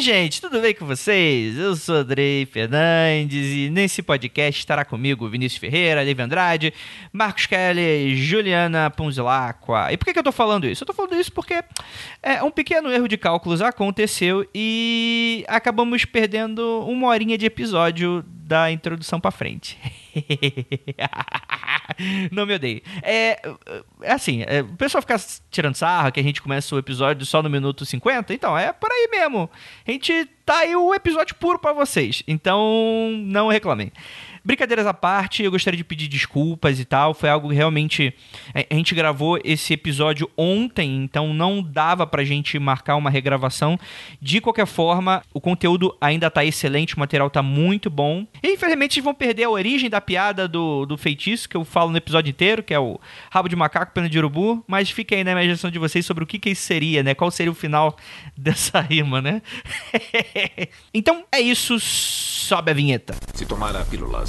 Oi, gente, tudo bem com vocês? Eu sou Andrei Fernandes e nesse podcast estará comigo Vinícius Ferreira, Liv Andrade, Marcos Kelly, Juliana Ponzilacqua. E por que, que eu tô falando isso? Eu tô falando isso porque é, um pequeno erro de cálculos aconteceu e acabamos perdendo uma horinha de episódio da introdução pra frente. Não me odeie. É, é assim, é, o pessoal fica tirando sarra que a gente começa o episódio só no minuto 50. Então, é por aí mesmo. A gente tá aí o episódio puro para vocês. Então, não reclamem. Brincadeiras à parte, eu gostaria de pedir desculpas e tal. Foi algo que realmente. A gente gravou esse episódio ontem, então não dava pra gente marcar uma regravação. De qualquer forma, o conteúdo ainda tá excelente, o material tá muito bom. E infelizmente vocês vão perder a origem da piada do, do feitiço, que eu falo no episódio inteiro, que é o rabo de macaco, pena de urubu. Mas fica aí na imaginação de vocês sobre o que, que isso seria, né? Qual seria o final dessa rima, né? então é isso. Sobe a vinheta. Se tomar a pílula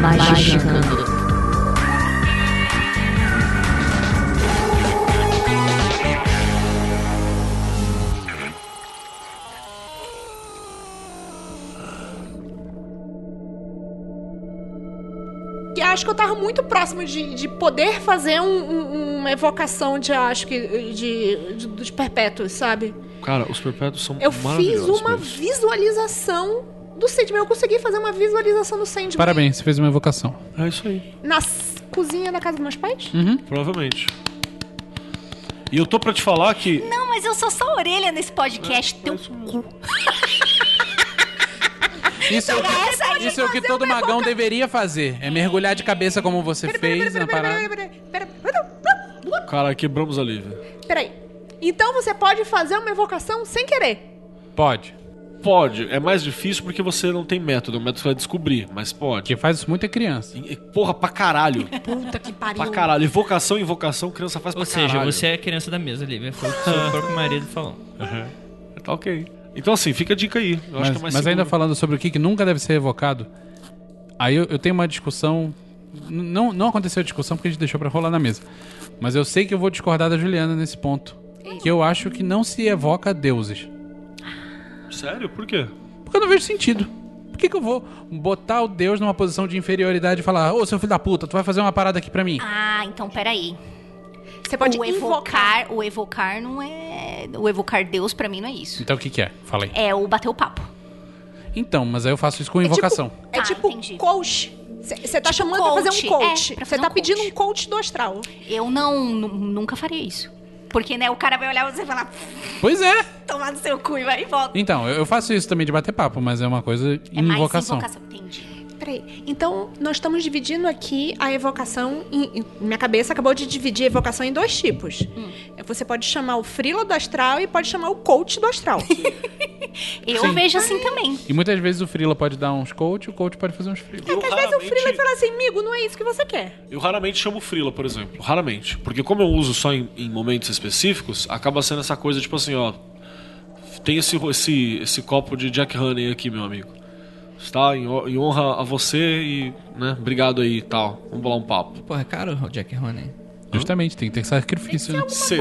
Magicando. E acho que eu tava muito próximo de, de poder fazer um- um- uma evocação de, acho que, de, de- dos perpétuos, sabe? Cara, os perpétuos são Eu fiz uma visualização do Sandman. Eu consegui fazer uma visualização do Sandman. Parabéns, você fez uma evocação. É isso aí, Na cozinha da casa dos meus pais? provavelmente. E eu tô pra te falar que. Não, mas eu sou só orelha nesse podcast. Teu cu. Isso é o que, Essa aí, isso é o que todo magão deveria fazer. É mergulhar de cabeça como você fez na parada. Peraí, peraí, peraí. Cara, quebramos a Lívia. Peraí. Então você pode fazer uma evocação sem querer. Pode. Pode, é mais difícil porque você não tem método. O método você vai descobrir, mas pode. Quem faz isso muito é criança. E- Porra, pra caralho. Puta que pariu. pra caralho. Invocação, invocação, criança faz Ou pra seja, caralho. você é a criança da mesa, Lívia. Foi o que o seu próprio marido falou. Tá ok. Então, assim, fica a dica aí. Eu acho Mas, que é mais mas ainda seguro. falando sobre o que, que nunca deve ser evocado, aí eu, eu tenho uma discussão. n- Não, não aconteceu a discussão porque a gente deixou pra rolar na mesa. Mas eu sei que eu vou discordar da Juliana nesse ponto. Que eu acho que não se evoca deuses. Sério? Por quê? Porque eu não vejo sentido. Por que, que eu vou botar o Deus numa posição de inferioridade e falar, ô seu filho da puta, tu vai fazer uma parada aqui pra mim? Ah, então peraí. Você pode o invocar. evocar, o evocar não é. O evocar Deus pra mim não é isso. Então o que, que é? Fala aí. É o bater o papo. Então, mas aí eu faço isso com É invocação. tipo, é Tá, tipo entendi. coach. Você tá Tipo chamando pra fazer um coach. coach. É, Você fazer tá um pedindo coach. um coach do astral. Eu não. nu- nunca faria isso. Porque, né, o cara vai olhar você e falar, Pois é. tomar no seu cu e vai e volta. Então, eu faço isso também de bater papo, mas é uma coisa É mais invocação. invocação. Entendi. Peraí. Então, nós estamos dividindo aqui a evocação. Em, em- minha cabeça acabou de dividir a evocação em dois tipos. Hum. Você pode chamar o frila do astral e pode chamar o coach do astral. Eu Sim. vejo assim também. E muitas vezes o Frila pode dar uns coach, o coach pode fazer uns frila. Eu Às vezes o frila fala assim, amigo, não é isso que você quer. Eu raramente chamo Frila, por exemplo. Raramente. Porque como eu uso só em, em momentos específicos, acaba sendo essa coisa tipo assim, ó. Tem esse, esse, esse copo de Jack Honey aqui, meu amigo. Está em, ho- em honra a você e, né, obrigado aí e tal. Vamos bolar um papo. Porra, é caro o Jack Honey. Justamente, tem que ter sacrifício. né? Você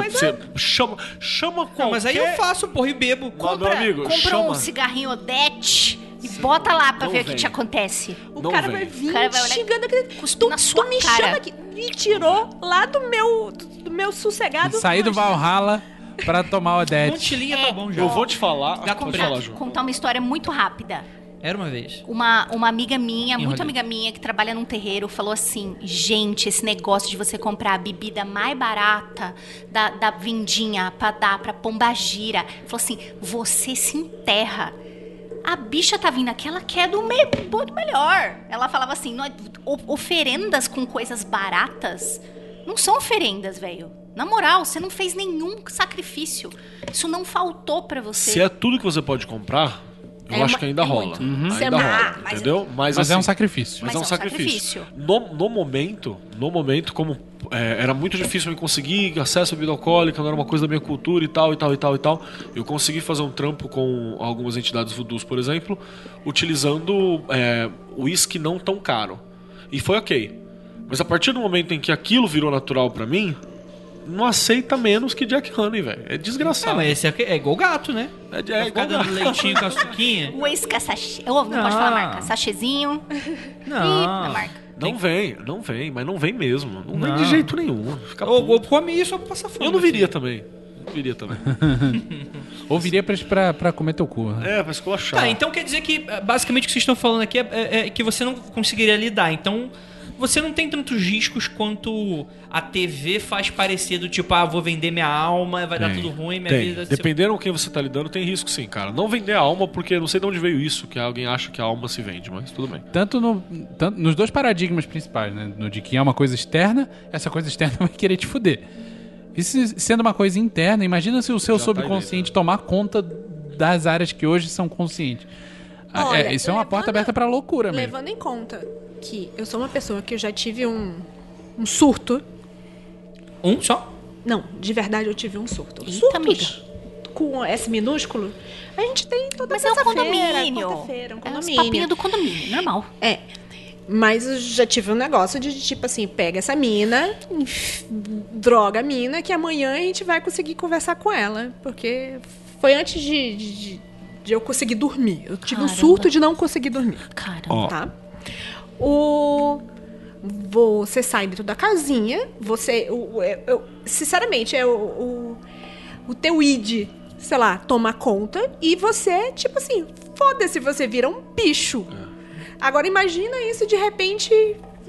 chama, chama qualquer... Não, mas aí eu faço, porra, e bebo. Meu amigo, compra chama... um cigarrinho Odete e bota lá pra Não ver o que vem. te acontece. O Não cara vem. vai vir O cara vai olhar xingando aquele. Tu, na tu sua me cara. chama aqui. Me tirou lá do meu, do meu sossegado. Sair do Valhalla pra tomar o Odete. Montilinha tá bom já. Eu vou te falar... Já comprei. falar, João. Contar uma história muito rápida. Era uma vez. Uma, uma amiga minha, muito amiga minha, que trabalha num terreiro, falou assim: gente, esse negócio de você comprar a bebida mais barata da, da vindinha pra dar pra pombagira. Falou assim: você se enterra. A bicha tá vindo aqui, ela quer do meio do melhor. Ela falava assim: "Não, o- oferendas com coisas baratas não são oferendas, velho. Na moral, você não fez nenhum sacrifício. Isso não faltou pra você. Se é tudo que você pode comprar, Eu É acho uma- que ainda é rola. muito. Ainda é rola, ma- mas- entendeu? Mas, Mas é um assim, sacrifício. Mas, Mas é um sacrifício. No, no momento, no momento, como é, era muito difícil me conseguir acesso à bebida alcoólica, não era uma coisa da minha cultura e tal, e tal, e tal, e tal, eu consegui fazer um trampo com algumas entidades voodoos, por exemplo, utilizando é, uísque não tão caro. E foi ok. Mas a partir do momento em que aquilo virou natural pra mim, não aceita menos que Jack Honey, velho. É Ah, desgraçado. mas esse é, é igual gato, né? É, é, ficar igual- dando leitinho com a suquinha. Whisky sachê. Oh, não, Não. pode falar a marca. Sachêzinho. Não. Marca. Não vem, não vem, mas não vem mesmo. Não, vem Não. de jeito nenhum. Fica Ou, ou come isso pra passar fome. Eu não viria assim. também. Não viria também. Ou viria pra, pra, pra comer teu cu. né? É, vai esculachar. Tá, então quer dizer que eh, basicamente o que vocês estão falando aqui é, é- é que você não conseguiria lidar. Então você não tem tantos riscos quanto a TV faz parecer do tipo, ah, vou vender minha alma, vai dar Tem. tudo ruim, minha Tem. vida. Dependendo com quem você tá lidando, tem risco sim, cara. Não vender a alma, porque não sei de onde veio isso, que alguém acha que a alma se vende, mas tudo bem. Tanto, no, tanto nos dois paradigmas principais, né? No de que é uma coisa externa, essa coisa externa vai querer te fuder. E se, sendo uma coisa interna, imagina se o seu Já tá subconsciente tomar conta das áreas que hoje são conscientes. Ah, Olha, é, isso é uma levando- porta aberta pra loucura mesmo. Levando em conta que eu sou uma pessoa que eu já tive um, um surto. Um só? Não, de verdade eu tive um surto. Eita, Surtos com S minúsculo, a gente tem toda Mas é um condomínio. quarta-feira, um É os condomínio. papinhos do condomínio, normal. É. Mas eu já tive um negócio de, tipo assim, pega essa mina, droga a mina, que amanhã a gente vai conseguir conversar com ela. Porque foi antes de, de, de- de eu conseguir dormir. Eu tive um Caramba. surto de não conseguir dormir. Cara. Ó, Tá? O. Você sai dentro da casinha, você. O, eu- eu- sinceramente, é o, o, o teu id, sei lá, toma conta e você, tipo assim, foda-se, você vira um bicho. Agora imagina isso de repente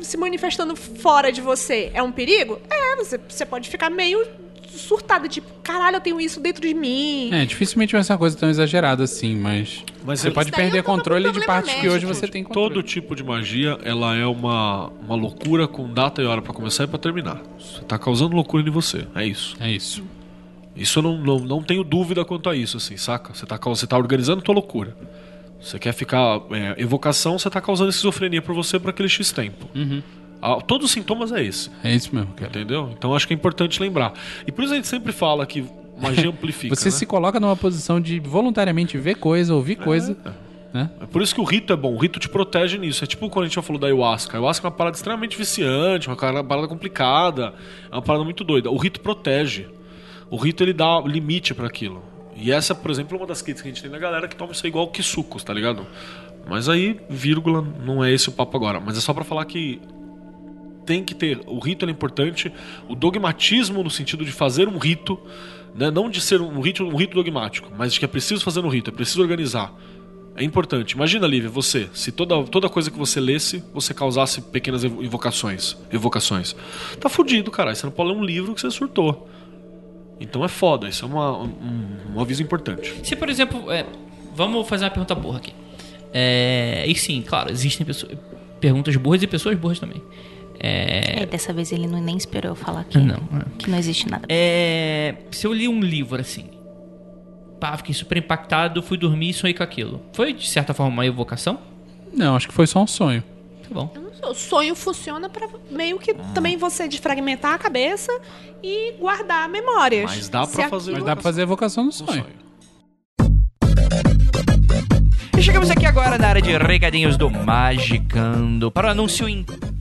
se manifestando fora de você. É um perigo? É, você, você pode ficar meio surtada, tipo, caralho, eu tenho isso dentro de mim. É, dificilmente vai ser uma coisa tão exagerada assim, mas, Mas você eu- pode perder é controle de partes que médico. hoje você tem controle. Todo tipo de magia, ela é uma, uma loucura com data e hora pra começar e pra terminar. Você tá causando loucura em você, é isso. É isso. Isso eu não, não, não tenho dúvida quanto a isso, assim, saca? Você tá, você tá organizando tua loucura. Você quer ficar. é, evocação, você tá causando esquizofrenia por você por aquele X tempo. Ah, todos os sintomas é esse. É isso mesmo, cara. Entendeu? Então acho que é importante lembrar. E por isso a gente sempre fala que magia amplifica. Você né? se coloca numa posição de voluntariamente ver coisa, ouvir coisa, né? É por isso que o rito é bom, o rito te protege nisso. É tipo quando a gente já falou da ayahuasca. A ayahuasca é uma parada extremamente viciante, uma parada complicada, é uma parada muito doida. O rito protege. O rito ele dá limite pra aquilo. E essa, por exemplo, é uma das críticas que a gente tem da galera que toma isso aí igual que sucos, tá ligado? Mas aí, vírgula, não é esse o papo agora. Mas é só pra falar que tem que ter. O rito é importante. O dogmatismo, no sentido de fazer um rito, né, não de ser um rito, um rito dogmático, mas de que é preciso fazer um rito, é preciso organizar. É importante. Imagina, Lívia, você, se toda, toda coisa que você lesse, você causasse pequenas evo- evocações. Tá fudido, cara. Você não pode ler um livro que você surtou. Então é foda. Isso é uma, um, um aviso importante. Se, por exemplo, é, vamos fazer uma pergunta burra aqui. É, e sim, claro, existem pessoas, perguntas burras e pessoas burras também. É, É, dessa vez ele não, nem esperou eu falar que não, que não existe nada. é, se eu li um livro assim, pá, fiquei super impactado, fui dormir e sonhei com aquilo. Foi, de certa forma, uma evocação? Não, acho que foi só um sonho. Tá bom. O sonho funciona pra meio que também você desfragmentar a cabeça e guardar memórias. Mas dá pra Se fazer Mas dá pra fazer evocação no sonho. sonho. E chegamos aqui agora na área de recadinhos do Magicando para um anúncio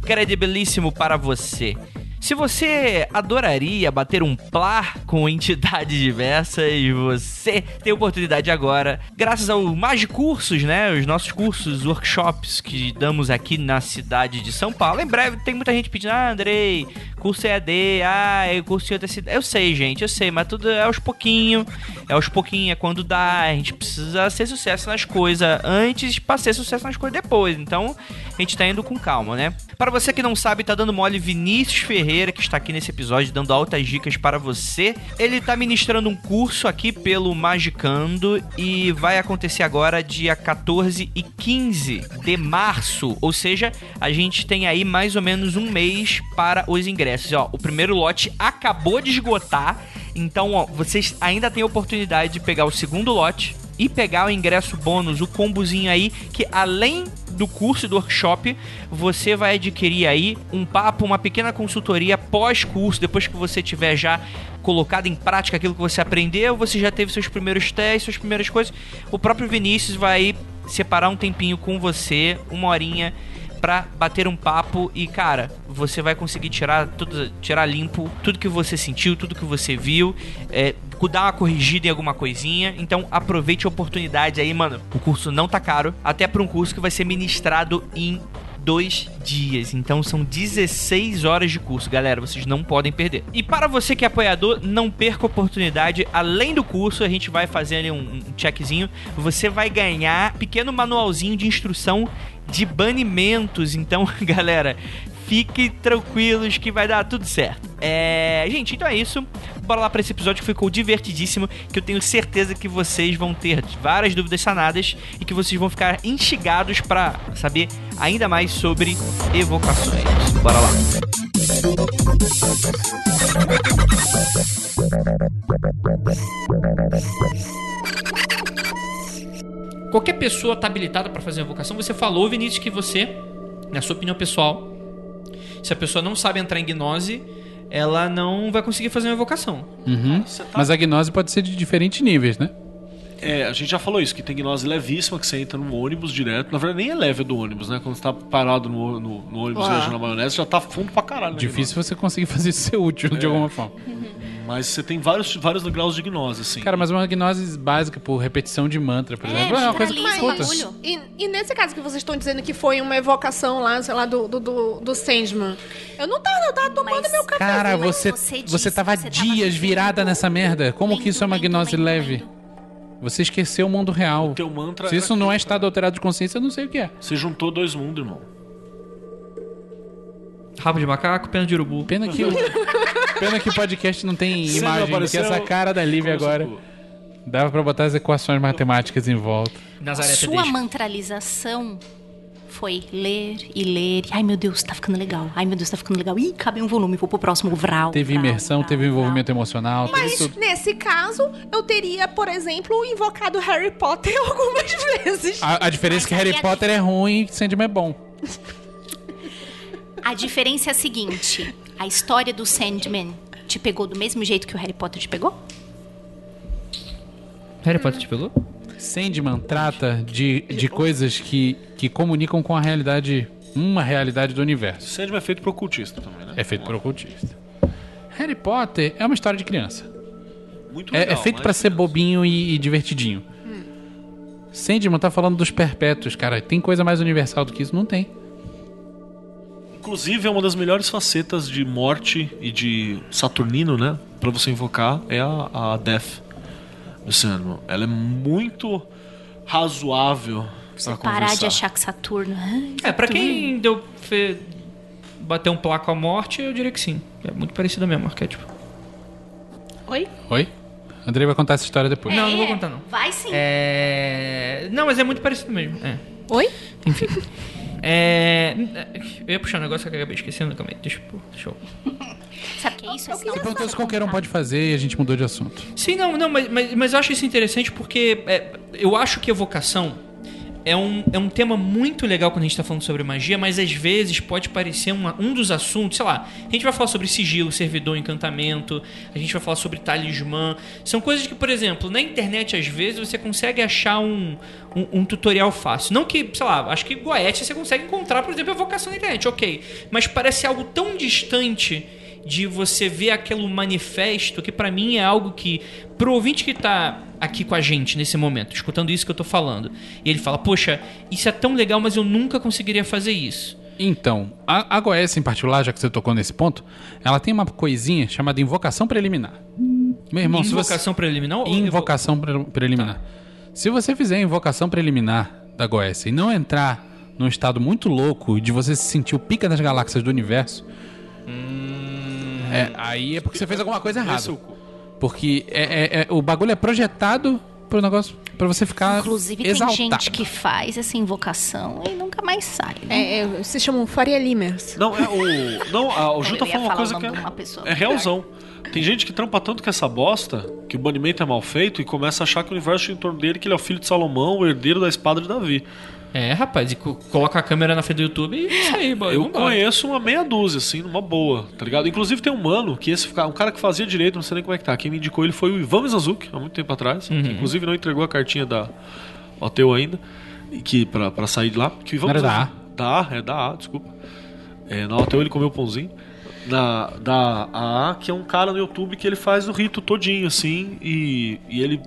incredibilíssimo para você. Se você adoraria bater um plá com entidades diversas, você tem oportunidade agora, graças ao Magicursos, né? Os nossos cursos, workshops que damos aqui na cidade de São Paulo. Em breve tem muita gente pedindo, ah, Andrei, curso EAD, ah, eu curso em outra cidade. Eu sei, gente, eu sei, mas tudo é aos pouquinho, é aos pouquinho, é quando dá. A gente precisa ser sucesso nas coisas antes pra ser sucesso nas coisas depois. Então, a gente tá indo com calma, né? Para você que não sabe, tá dando mole Vinícius Ferreira, que está aqui nesse episódio dando altas dicas para você. Ele tá ministrando um curso aqui pelo Magicando e vai acontecer agora dia 14 e 15 de março. Ou seja, a gente tem aí mais ou menos um mês para os ingressos. Ó, o primeiro lote acabou de esgotar. Então, ó, vocês ainda têm a oportunidade de pegar o segundo lote e pegar o ingresso bônus, o combozinho aí, que além do curso e do workshop, você vai adquirir aí um papo, uma pequena consultoria pós-curso, depois que você tiver já colocado em prática aquilo que você aprendeu, você já teve seus primeiros testes, suas primeiras coisas. O próprio Vinícius vai separar um tempinho com você, uma horinha pra bater um papo e, cara, você vai conseguir tirar tudo, tirar limpo tudo que você sentiu, tudo que você viu, é, dar uma corrigida em alguma coisinha. Então aproveite a oportunidade aí, mano. O curso não tá caro, até para um curso que vai ser ministrado em dois dias. Então são 16 horas de curso, galera. Vocês não podem perder. E para você que é apoiador, não perca a oportunidade. Além do curso, a gente vai fazer ali um, um checkzinho. Você vai ganhar pequeno manualzinho de instrução de banimentos. Então, galera, fiquem tranquilos que vai dar tudo certo. É, gente, então é isso. Bora lá para esse episódio que ficou divertidíssimo, que eu tenho certeza que vocês vão ter várias dúvidas sanadas e que vocês vão ficar instigados para saber ainda mais sobre evocações. Bora lá. Qualquer pessoa tá habilitada para fazer uma evocação. Você falou, Vinícius, que você, na sua opinião pessoal, se a pessoa não sabe entrar em gnose, ela não vai conseguir fazer uma evocação. Uhum. Tá- Mas a gnose pode ser de diferentes níveis, né? É, a gente já falou isso, que tem gnose levíssima, que você entra no ônibus direto. Na verdade, nem é leve do ônibus, né? Quando você tá parado no, no, no ônibus Ah. viajando na maionese, já tá fundo pra caralho. né, Difícil você conseguir fazer isso ser útil de alguma forma. Mas você tem vários, vários graus de gnose, assim. Cara, mas uma gnose básica por repetição de mantra, por É, exemplo, é uma coisa que o escuta. bagulho. E, e nesse caso que vocês estão dizendo que foi uma evocação lá, sei lá, do, do, do, do Sandman, eu não tava, eu tava tomando Mas- meu café. Cara, você, você você, disse tava você tava dias vivendo virada nessa merda. Como que isso é uma gnose leve? Você esqueceu o mundo real. Teu mantra Se isso não é estado alterado de consciência, eu não sei o que é. Você juntou dois mundos, irmão. Rabo de macaco, pena de urubu. Pena que o, pena que o podcast não tem Você não imagem, que apareceu, essa cara da Lívia agora. Dava pra botar as equações matemáticas em volta. Nazaré Sua Tedesco. mantralização foi ler e ler. Ai, meu Deus, tá ficando legal. Ai, meu Deus, tá ficando legal. Ih, cabe um volume, vou pro próximo. Vral. Teve vral, imersão, vral, teve vral. envolvimento emocional, teve Mas tudo. nesse caso, eu teria, por exemplo, invocado Harry Potter algumas vezes. A, a diferença é que Mas Harry a Potter é ruim e Sandman é bom. A diferença é a seguinte: a história do Sandman te pegou do mesmo jeito que o Harry Potter te pegou? Harry Potter te pegou? Sandman trata de, de coisas que, que comunicam com a realidade, uma realidade do universo. Sandman é feito pro ocultista também, né? É feito por ocultista. Harry Potter é uma história de criança. Muito É, legal. é feito mas pra ser bobinho e, e divertidinho. Sandman tá falando dos perpétuos, cara. Tem coisa mais universal do que isso? Não tem. Inclusive, é uma das melhores facetas de morte e de Saturnino, né? Pra você invocar, é a, a Death do Sandman. Ela é muito razoável pra Parar conversar. de achar que Saturno. ai, É, pra Saturno. quem deu. Fe... Bateu um placo à morte, eu diria que sim. É muito parecido mesmo, arquétipo. Oi? Oi? Andrei vai contar essa história depois. Não, não vou É, contar, não. Vai sim. É. Não, mas é muito parecido mesmo. É. Oi? Enfim. É. Eu ia puxar um negócio que eu acabei esquecendo. Calma aí. Deixa, eu- deixa eu. Sabe o que é isso? Você sinal perguntou se qualquer um pode fazer e a gente mudou de assunto. Sim, não, não, mas, mas, mas eu acho isso interessante porque é, eu acho que evocação é um, é um tema muito legal quando a gente tá falando sobre magia, mas às vezes pode parecer uma- um dos assuntos, sei lá, a gente vai falar sobre sigilo, servidor, encantamento, a gente vai falar sobre talismã. São coisas que, por exemplo, na internet às vezes você consegue achar um, um, um tutorial fácil. Não que, sei lá, acho que Goethe você consegue encontrar, por exemplo, evocação na internet, ok. Mas parece algo tão distante de você ver aquele manifesto que pra mim é algo que pro ouvinte que tá aqui com a gente nesse momento, escutando isso que eu tô falando, e ele fala: "Poxa, isso é tão legal, mas eu nunca conseguiria fazer isso". Então, a, a Goécia em particular, já que você tocou nesse ponto, ela tem uma coisinha chamada invocação preliminar. Meu irmão, se você... Invocação preliminar ou Invocação pre- preliminar. Se você fizer a invocação preliminar da Goécia e não entrar num estado muito louco de você se sentir o pica das galáxias do universo, é, aí é porque você fez alguma coisa é errada. Porque é, é- é- o bagulho é projetado pro negócio pra você ficar Inclusive, tem exaltado. gente que faz essa invocação e nunca mais sai. Né? É, é, se chamam Faria Limers. Não, é o. Não, a- o Ju Eu tá falando uma coisa que é, de uma pessoa é realzão. Tem gente que trampa tanto com essa bosta que o banimento é mal feito e começa a achar que o universo em torno dele, que ele é o filho de Salomão, o herdeiro da espada de Davi. É, rapaz, e co- coloca a câmera na frente do YouTube e isso aí, boy. Eu vambora. conheço uma meia dúzia, assim, numa boa, tá ligado? Inclusive tem um mano, que esse um cara que fazia direito, não sei nem como é que tá. Quem me indicou ele foi o Ivan Mizanzuki, há muito tempo atrás. Uhum. que inclusive não entregou a cartinha da Oteu ainda, que, pra, pra sair de lá. Que o Ivan era da Mizanzuki- Da A, é da A, desculpa. É, na Oteu ele comeu pãozinho. Na, da AA, que é um cara no YouTube que ele faz o rito todinho, assim, e, e ele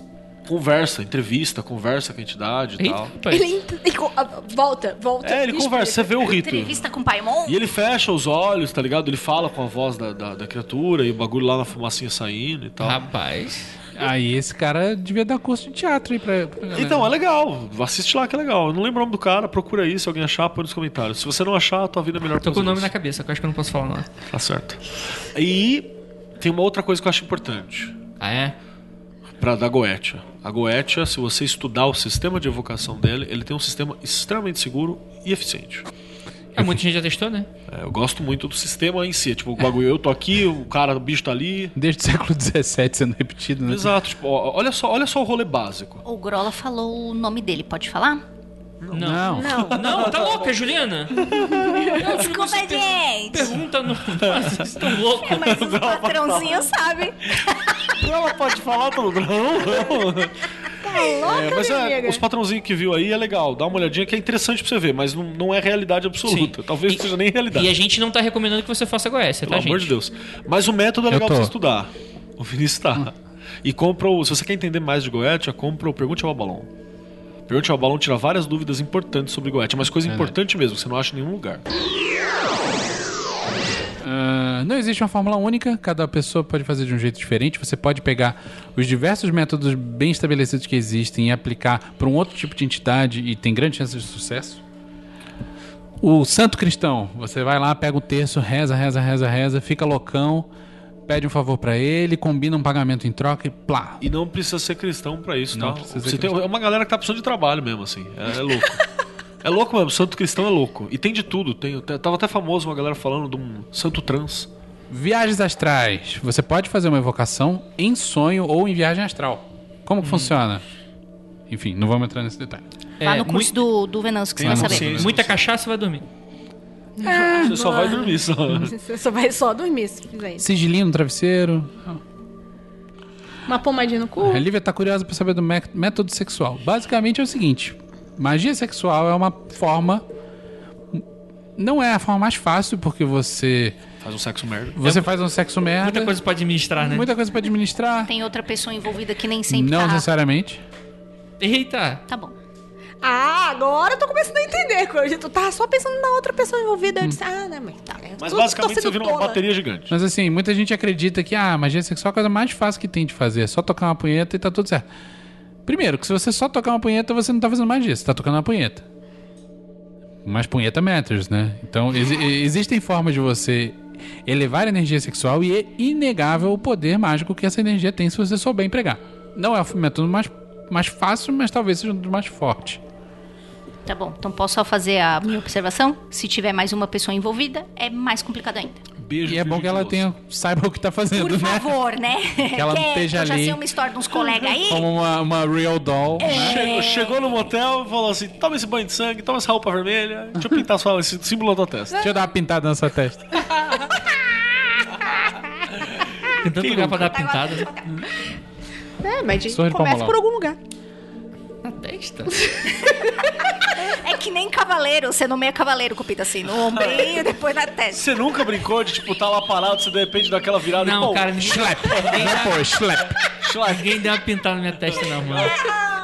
conversa, entrevista, conversa com a entidade e tal. Ele ele ah, volta, volta. É, ele conversa, você vê o rito. Entrevista com o Paimon. E ele fecha os olhos, tá ligado? Ele fala com a voz da, da, da criatura e o bagulho lá na fumacinha saindo e tal. Rapaz. Aí esse cara devia dar curso de teatro aí pra, pra galera. Então, é legal. Assiste lá que é legal. Eu não lembro o nome do cara, procura aí. Se alguém achar, põe nos comentários. Se você não achar, a tua vida é melhor Tô com o nome na cabeça, que eu acho que eu não posso falar não. Tá certo. E tem uma outra coisa que eu acho importante. Ah, é? Pra da Goetia. A Goetia, se você estudar o sistema de evocação dele, ele tem um sistema extremamente seguro e eficiente. É, muita gente já testou, né? É, eu gosto muito do sistema em si. Tipo, o bagulho, eu tô aqui, o cara, o bicho tá ali. Desde o século XVII sendo repetido, né? Exato, tipo, ó, olha só, olha só o rolê básico. O Grola falou o nome dele, pode falar? Não. Não. Não. Não, tá louca, Juliana? Desculpa, gente. Pergunta no. Vocês estão loucos. Mas os patrãozinhos sabem. Ela pode falar pelo grão, Louca, É, mas minha é, amiga. os patrãozinhos que viu aí é legal, dá uma olhadinha que é interessante pra você ver, mas não, não é realidade absoluta. Sim. Talvez E- não seja nem realidade. E a gente não tá recomendando que você faça Goécia, tá, Pelo gente? amor de Deus. Mas o método é legal pra você estudar. O Vinícius tá. E compra o. Se você quer entender mais de Goethe, compra o Pergunte ao Balão. Pergunte ao Balão tira várias dúvidas importantes sobre Goethe, mas coisa importante mesmo, que você não acha em nenhum lugar. Ah, não existe uma fórmula única, cada pessoa pode fazer de um jeito diferente. Você pode pegar os diversos métodos bem estabelecidos que existem e aplicar para um outro tipo de entidade e tem grande chance de sucesso. O santo cristão, você vai lá, pega o terço, reza, reza, reza, reza, fica loucão, pede um favor para ele, combina um pagamento em troca e plá. E não precisa ser cristão pra isso, Não tá? Você tem, é uma galera que tá precisando de trabalho mesmo, assim. É, é louco. é louco mesmo, santo cristão é louco. E tem de tudo. Tem, tava até famoso uma galera falando de um santo trans. Viagens astrais. Você pode fazer uma evocação em sonho ou em viagem astral. Como que funciona? Enfim, não vamos entrar nesse detalhe. Vá É, no curso do, do Venâncio que você vai saber. Muita cachaça vai dormir. Você só vai dormir, só. Você só vai só dormir se fizer isso. Sigilinho no travesseiro. Uma pomadinha no cu. A Lívia tá curiosa pra saber do mé- método sexual. Basicamente é o seguinte: magia sexual é uma forma. Não é a forma mais fácil, porque você. Faz um sexo merda. Você faz um sexo merda. Muita coisa pra administrar, né? muita coisa pra administrar. Tem outra pessoa envolvida que nem sempre Não tá... necessariamente. Eita! Tá bom. Ah, agora eu tô começando a entender. coisa. Tu tava só pensando na outra pessoa envolvida. Eu disse, ah, né, mas tá. eu Mas tô- tô basicamente você vira uma bateria gigante. Mas assim, muita gente acredita que ah, magia sexual é a coisa mais fácil que tem de fazer. É só tocar uma punheta e tá tudo certo. Primeiro, que se você só tocar uma punheta, você não tá fazendo magia, você tá tocando uma punheta. Mas punheta matters, né? Então, exi- existem formas de você elevar a energia sexual e é inegável o poder mágico que essa energia tem se você souber empregar. Não é o método mais, mais fácil, mas talvez seja um dos mais fortes. Tá bom. Então posso só fazer a minha observação? Se tiver mais uma pessoa envolvida, é mais complicado ainda. Beijo. E é bom que ela tenha, saiba o que tá fazendo, Por né? favor, né? Que ela não esteja eu já ali. sei uma história de uns colegas aí. Como uma, uma real doll. né? Chegou, chegou no motel e falou assim: toma esse banho de sangue, toma essa roupa vermelha, deixa eu pintar só esse símbolo na tua testa. Deixa eu dar uma pintada na sua testa. Tem tanto lugar pra dar pintada É, mas Sorri de começa por algum lugar. na testa. É que nem cavaleiro. Você nomeia cavaleiro com assim, no ombrinho, depois na testa. Você nunca brincou de, tipo, tá lá parado, você de repente dá aquela virada e Não, pô, cara, ninguém, ninguém, dá, Pô, slap. ninguém deu uma pintada na minha testa, não, mano.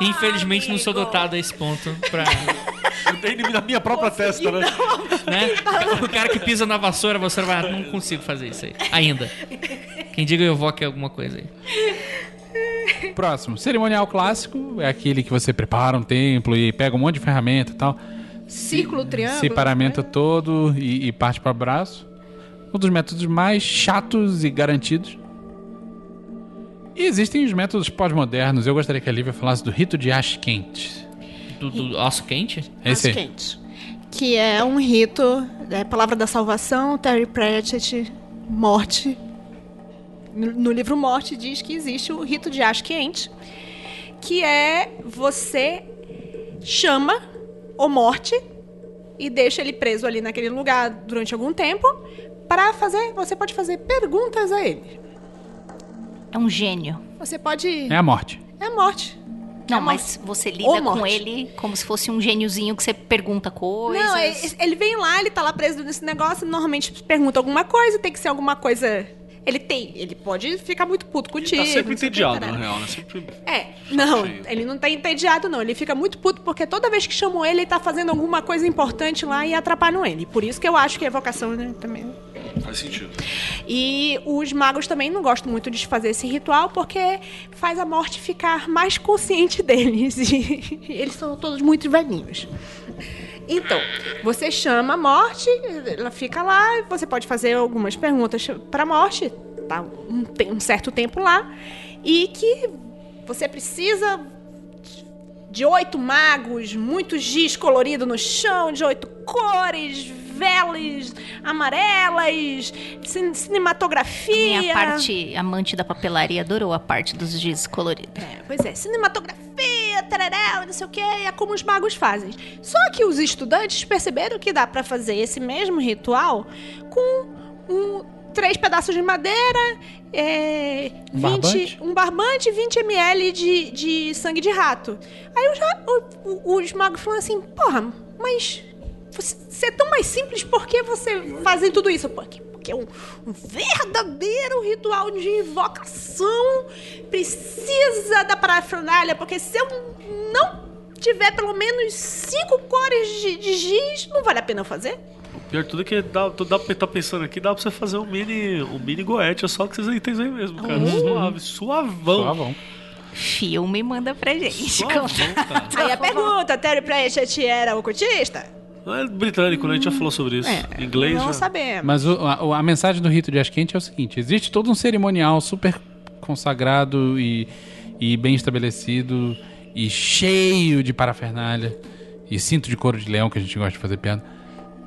Infelizmente não sou dotado a esse ponto pra. eu dei na minha própria testa, né? Né? O cara que pisa na vassoura, a vassoura vai. Não consigo fazer isso aí. Ainda. Quem diga eu evoque alguma coisa aí. Próximo. Cerimonial clássico é aquele que você prepara um templo e pega um monte de ferramenta e tal. Círculo, triângulo. Se paramenta todo e, e parte para o braço. Um dos métodos mais chatos e garantidos. E existem os métodos pós-modernos. Eu gostaria que a Lívia falasse do rito de ash quente. Do, do osso quente? É esse aí. quente. Que é um rito, é palavra da salvação, Terry Pratchett, morte. No livro Morte diz que existe o rito de Ash Quente, que é você chama o Morte e deixa ele preso ali naquele lugar durante algum tempo para fazer, você pode fazer perguntas a ele. É um gênio. Você pode É a morte. é a Morte. Não, É mas você lida com ele como se fosse um gêniozinho que você pergunta coisas. Não, ele, ele vem lá, ele tá lá preso nesse negócio, normalmente pergunta alguma coisa, tem que ser alguma coisa. Ele tem, ele pode ficar muito puto Ele contigo. tá sempre entediado, na real, né? Sempre... É, não, cheio. ele não tá entediado, não. Ele fica muito puto porque toda vez que chamam ele, ele tá fazendo alguma coisa importante lá e atrapalham ele. Por isso que eu acho que a evocação, né, também. Faz sentido. E os magos também não gostam muito de fazer esse ritual porque faz a morte ficar mais consciente deles. E eles são todos muito velhinhos. Então, você chama a morte, ela fica lá, você pode fazer algumas perguntas para a morte, tá um, um certo tempo lá, e que você precisa de oito magos, muito giz colorido no chão, de oito cores, velas amarelas, cin- cinematografia. Minha parte amante da papelaria adorou a parte dos giz coloridos. É, pois é, cinematografia, tarará, não sei o que, é como os magos fazem. Só que os estudantes perceberam que dá pra fazer esse mesmo ritual com um, três pedaços de madeira, é, Um 20 barbante? um barbante e 20 ml de, de sangue de rato. Aí os, ra- o- o- os magos falam assim, porra, mas você, você é tão mais simples, por que você fazem tudo isso? Porque, porque é um, um verdadeiro ritual de invocação precisa da parafernália, porque se eu não tiver pelo menos cinco cores de, de giz, não vale a pena fazer. O pior de tudo é que dá, dá pra tá pensando aqui, dá pra você fazer um mini, um mini goethe, é só que vocês itens aí mesmo, cara. Suave, suavão. Suavão. Filme manda pra gente. Suavão, cara. Aí a pergunta, Terry Pratchett era ocultista? Não é britânico, né? A gente já falou sobre isso. É, inglês não já. sabemos. Mas o- a, a mensagem do rito de Asquente é o seguinte: existe todo um cerimonial super consagrado e, e bem estabelecido e cheio de parafernália e cinto de couro de leão que a gente gosta de fazer piada.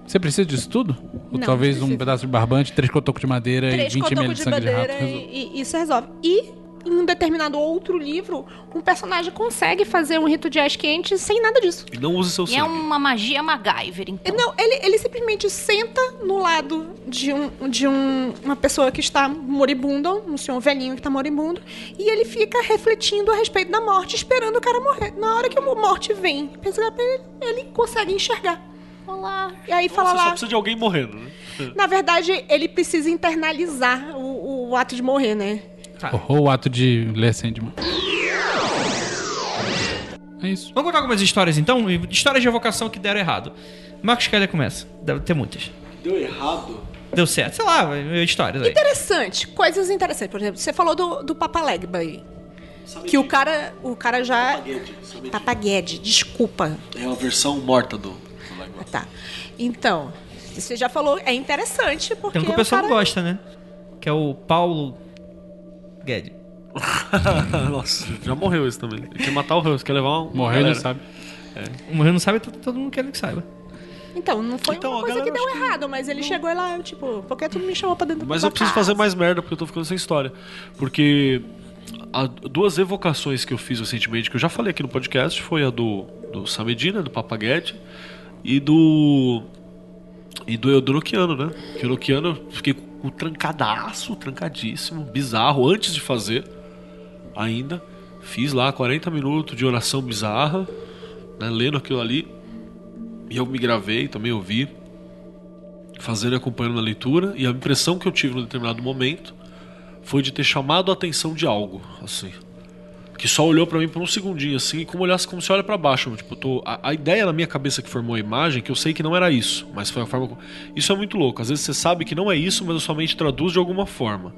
Você precisa disso tudo? Ou Não, talvez não um pedaço de barbante, três cotocos de madeira Três e 20 ml de de sangue de rato? madeira resolve. e, e isso resolve. E em um determinado outro livro, um personagem consegue fazer um rito de Ash quente sem nada disso. E não use seu E sangue. é uma magia MacGyver, então. Não, ele, ele simplesmente senta no lado de, um, de um, uma pessoa que está moribunda, um senhor velhinho que está moribundo, e ele fica refletindo a respeito da morte, esperando o cara morrer. Na hora que a morte vem, ele, ele consegue enxergar. Olá. E aí fala Você só lá. precisa de alguém morrendo, né? Na verdade, ele precisa internalizar o, o ato de morrer, né? Ou o ato de ler Sandman. É isso. Vamos contar algumas histórias então? Histórias de evocação que deram errado. Marcos Keller começa. Deve ter muitas. Deu errado. Deu certo. Sei lá, histórias aí. Interessante, coisas interessantes. Por exemplo, você falou do, do Papa Legba aí. Que o cara, o cara já. Papaguede, desculpa. É a versão morta do. do Ah, Tá. Então, você já falou, é interessante porque. Tem um que o pessoal cara... não gosta, né? Que é o Paulo Guedes. Nossa, já morreu esse também. Ele quer matar o Hans, quer levar um. Morreu, não sabe. Morreu não sabe, todo, todo mundo quer que saiba. Então, não foi Então, uma a coisa que deu que- errado, mas ele chegou lá, tipo, por que tu me chamou pra dentro Mas eu preciso casa? fazer mais merda porque eu tô ficando sem história. Porque há duas evocações que eu fiz recentemente, que eu já falei aqui no podcast, foi a do, do Samedina, do Papaguete, e do. E do Eudonokiano, né? Que o fiquei com o trancadaço, trancadíssimo, bizarro, antes de fazer ainda. Fiz lá 40 minutos de oração bizarra, né? Lendo aquilo ali. E eu me gravei, também ouvi fazendo e acompanhando a leitura, e a impressão que eu tive num determinado momento foi de ter chamado a atenção de algo, assim. Que só olhou pra mim por um segundinho, assim, como olhasse como se olha pra baixo. Tipo, tô, a, a ideia na minha cabeça que formou a imagem, que eu sei que não era isso, mas foi a forma. Isso é muito louco. Às vezes você sabe que não é isso, mas a sua mente traduz de alguma forma.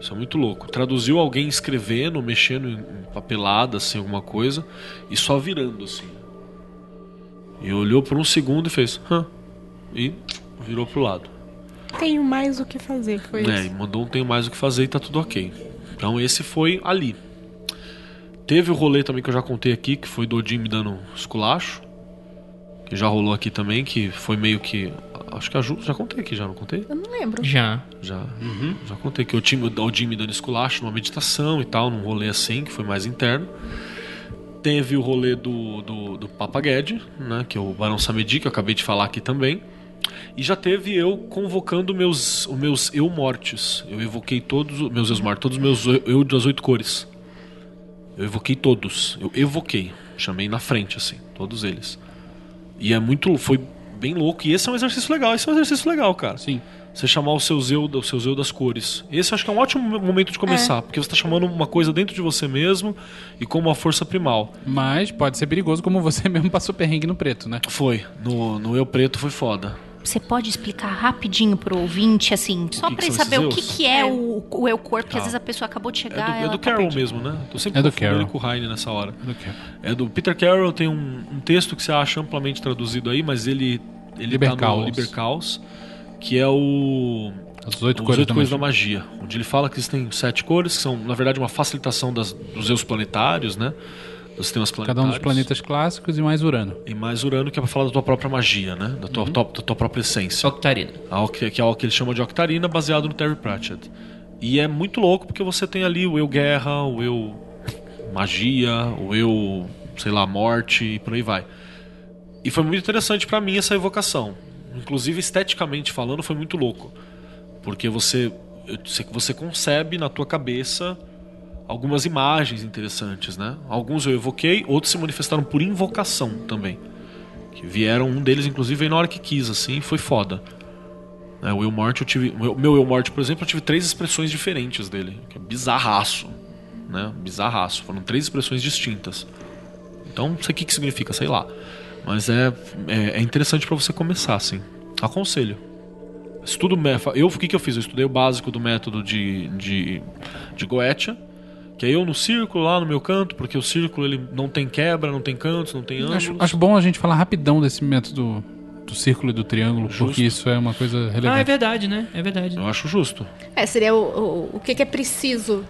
Isso é muito louco. Traduziu alguém escrevendo, mexendo em, papelada, assim, alguma coisa, e só virando, assim. E olhou por um segundo e fez. Hã? E virou pro lado. Tenho mais o que fazer, foi É, isso. mandou um tenho mais o que fazer e tá tudo ok. Então esse foi ali. Teve o rolê também que eu já contei aqui, que foi do Odin me dando esculacho. Que já rolou aqui também, que foi meio que Acho que a Ju. Já contei aqui, já não contei? Eu não lembro. Já. Já. Já contei que o time, o Jimmy dando esculacho numa meditação e tal, num rolê assim, que foi mais interno. Teve o rolê do, do, do Papa né? Que é o Barão Samedi, que eu acabei de falar aqui também. E já teve eu convocando meus, os meus eu mortes. Eu evoquei todos os meus eu mortos, todos os meus eu- eu das oito cores. Eu evoquei todos. Eu evoquei. Chamei na frente, assim, todos eles. E é muito. Foi bem louco. E esse é um exercício legal. Esse é um exercício legal, cara. Sim. Você chamar o seu Zeu, o seu Zeu das cores. Esse eu acho que é um ótimo momento de começar, porque você está chamando uma coisa dentro de você mesmo e com uma força primal. Mas pode ser perigoso, como você mesmo passou perrengue no preto, né? Foi. No, no Eu Preto foi foda. Você pode explicar rapidinho pro ouvinte, assim, só que ele saber o que, que é o, o eu corpo, porque Tá. às vezes a pessoa acabou de É chegar. do, é do tá Carroll mesmo, né? Tô sempre É do Carroll. com o Heine nessa hora. Do que? É do Peter Carroll, tem um, um texto que você acha amplamente traduzido aí, mas ele, ele tá Liber no Caos. Liber Caos, que é o As oito Os cores oito da cores magia. da magia, onde ele fala que existem sete cores, que são, na verdade, uma facilitação das, dos eus planetários, né? Dos sistemas planetários. Cada um dos planetas clássicos e mais Urano. E mais Urano, que é pra falar da tua própria magia, né? Da Uhum. tua, tua- da tua própria essência. Octarina. Que é o que ele chama de Octarina, baseado no Terry Pratchett. E é muito louco porque você tem ali o eu guerra, o eu magia, o eu, sei lá, morte e por aí vai. E foi muito interessante pra mim essa evocação. Inclusive, esteticamente falando, foi muito louco. Porque você, que você concebe na tua cabeça algumas imagens interessantes, né? Alguns eu evoquei, outros se manifestaram por invocação também. Que vieram, um deles inclusive veio na hora que quis, assim, foi foda. É, o Eu Morte, eu tive. Meu Eu Morte, por exemplo, eu tive três expressões diferentes dele. Que é bizarraço. Né? Bizarraço. Foram três expressões distintas. Então, não sei o que, que significa, sei lá. Mas é, é, é interessante pra você começar, assim. Aconselho. Estudo. Eu, o que, que eu fiz? Eu estudei o básico do método de, de, de Goetia. Que é eu no círculo, lá no meu canto, porque o círculo ele não tem quebra, não tem cantos, não tem ângulos. Acho, acho bom a gente falar rapidão desse método do círculo e do triângulo, Justo. porque isso é uma coisa Ah, é relevante. verdade, né? É verdade. Eu acho justo. É, seria o, o, o que, que é preciso.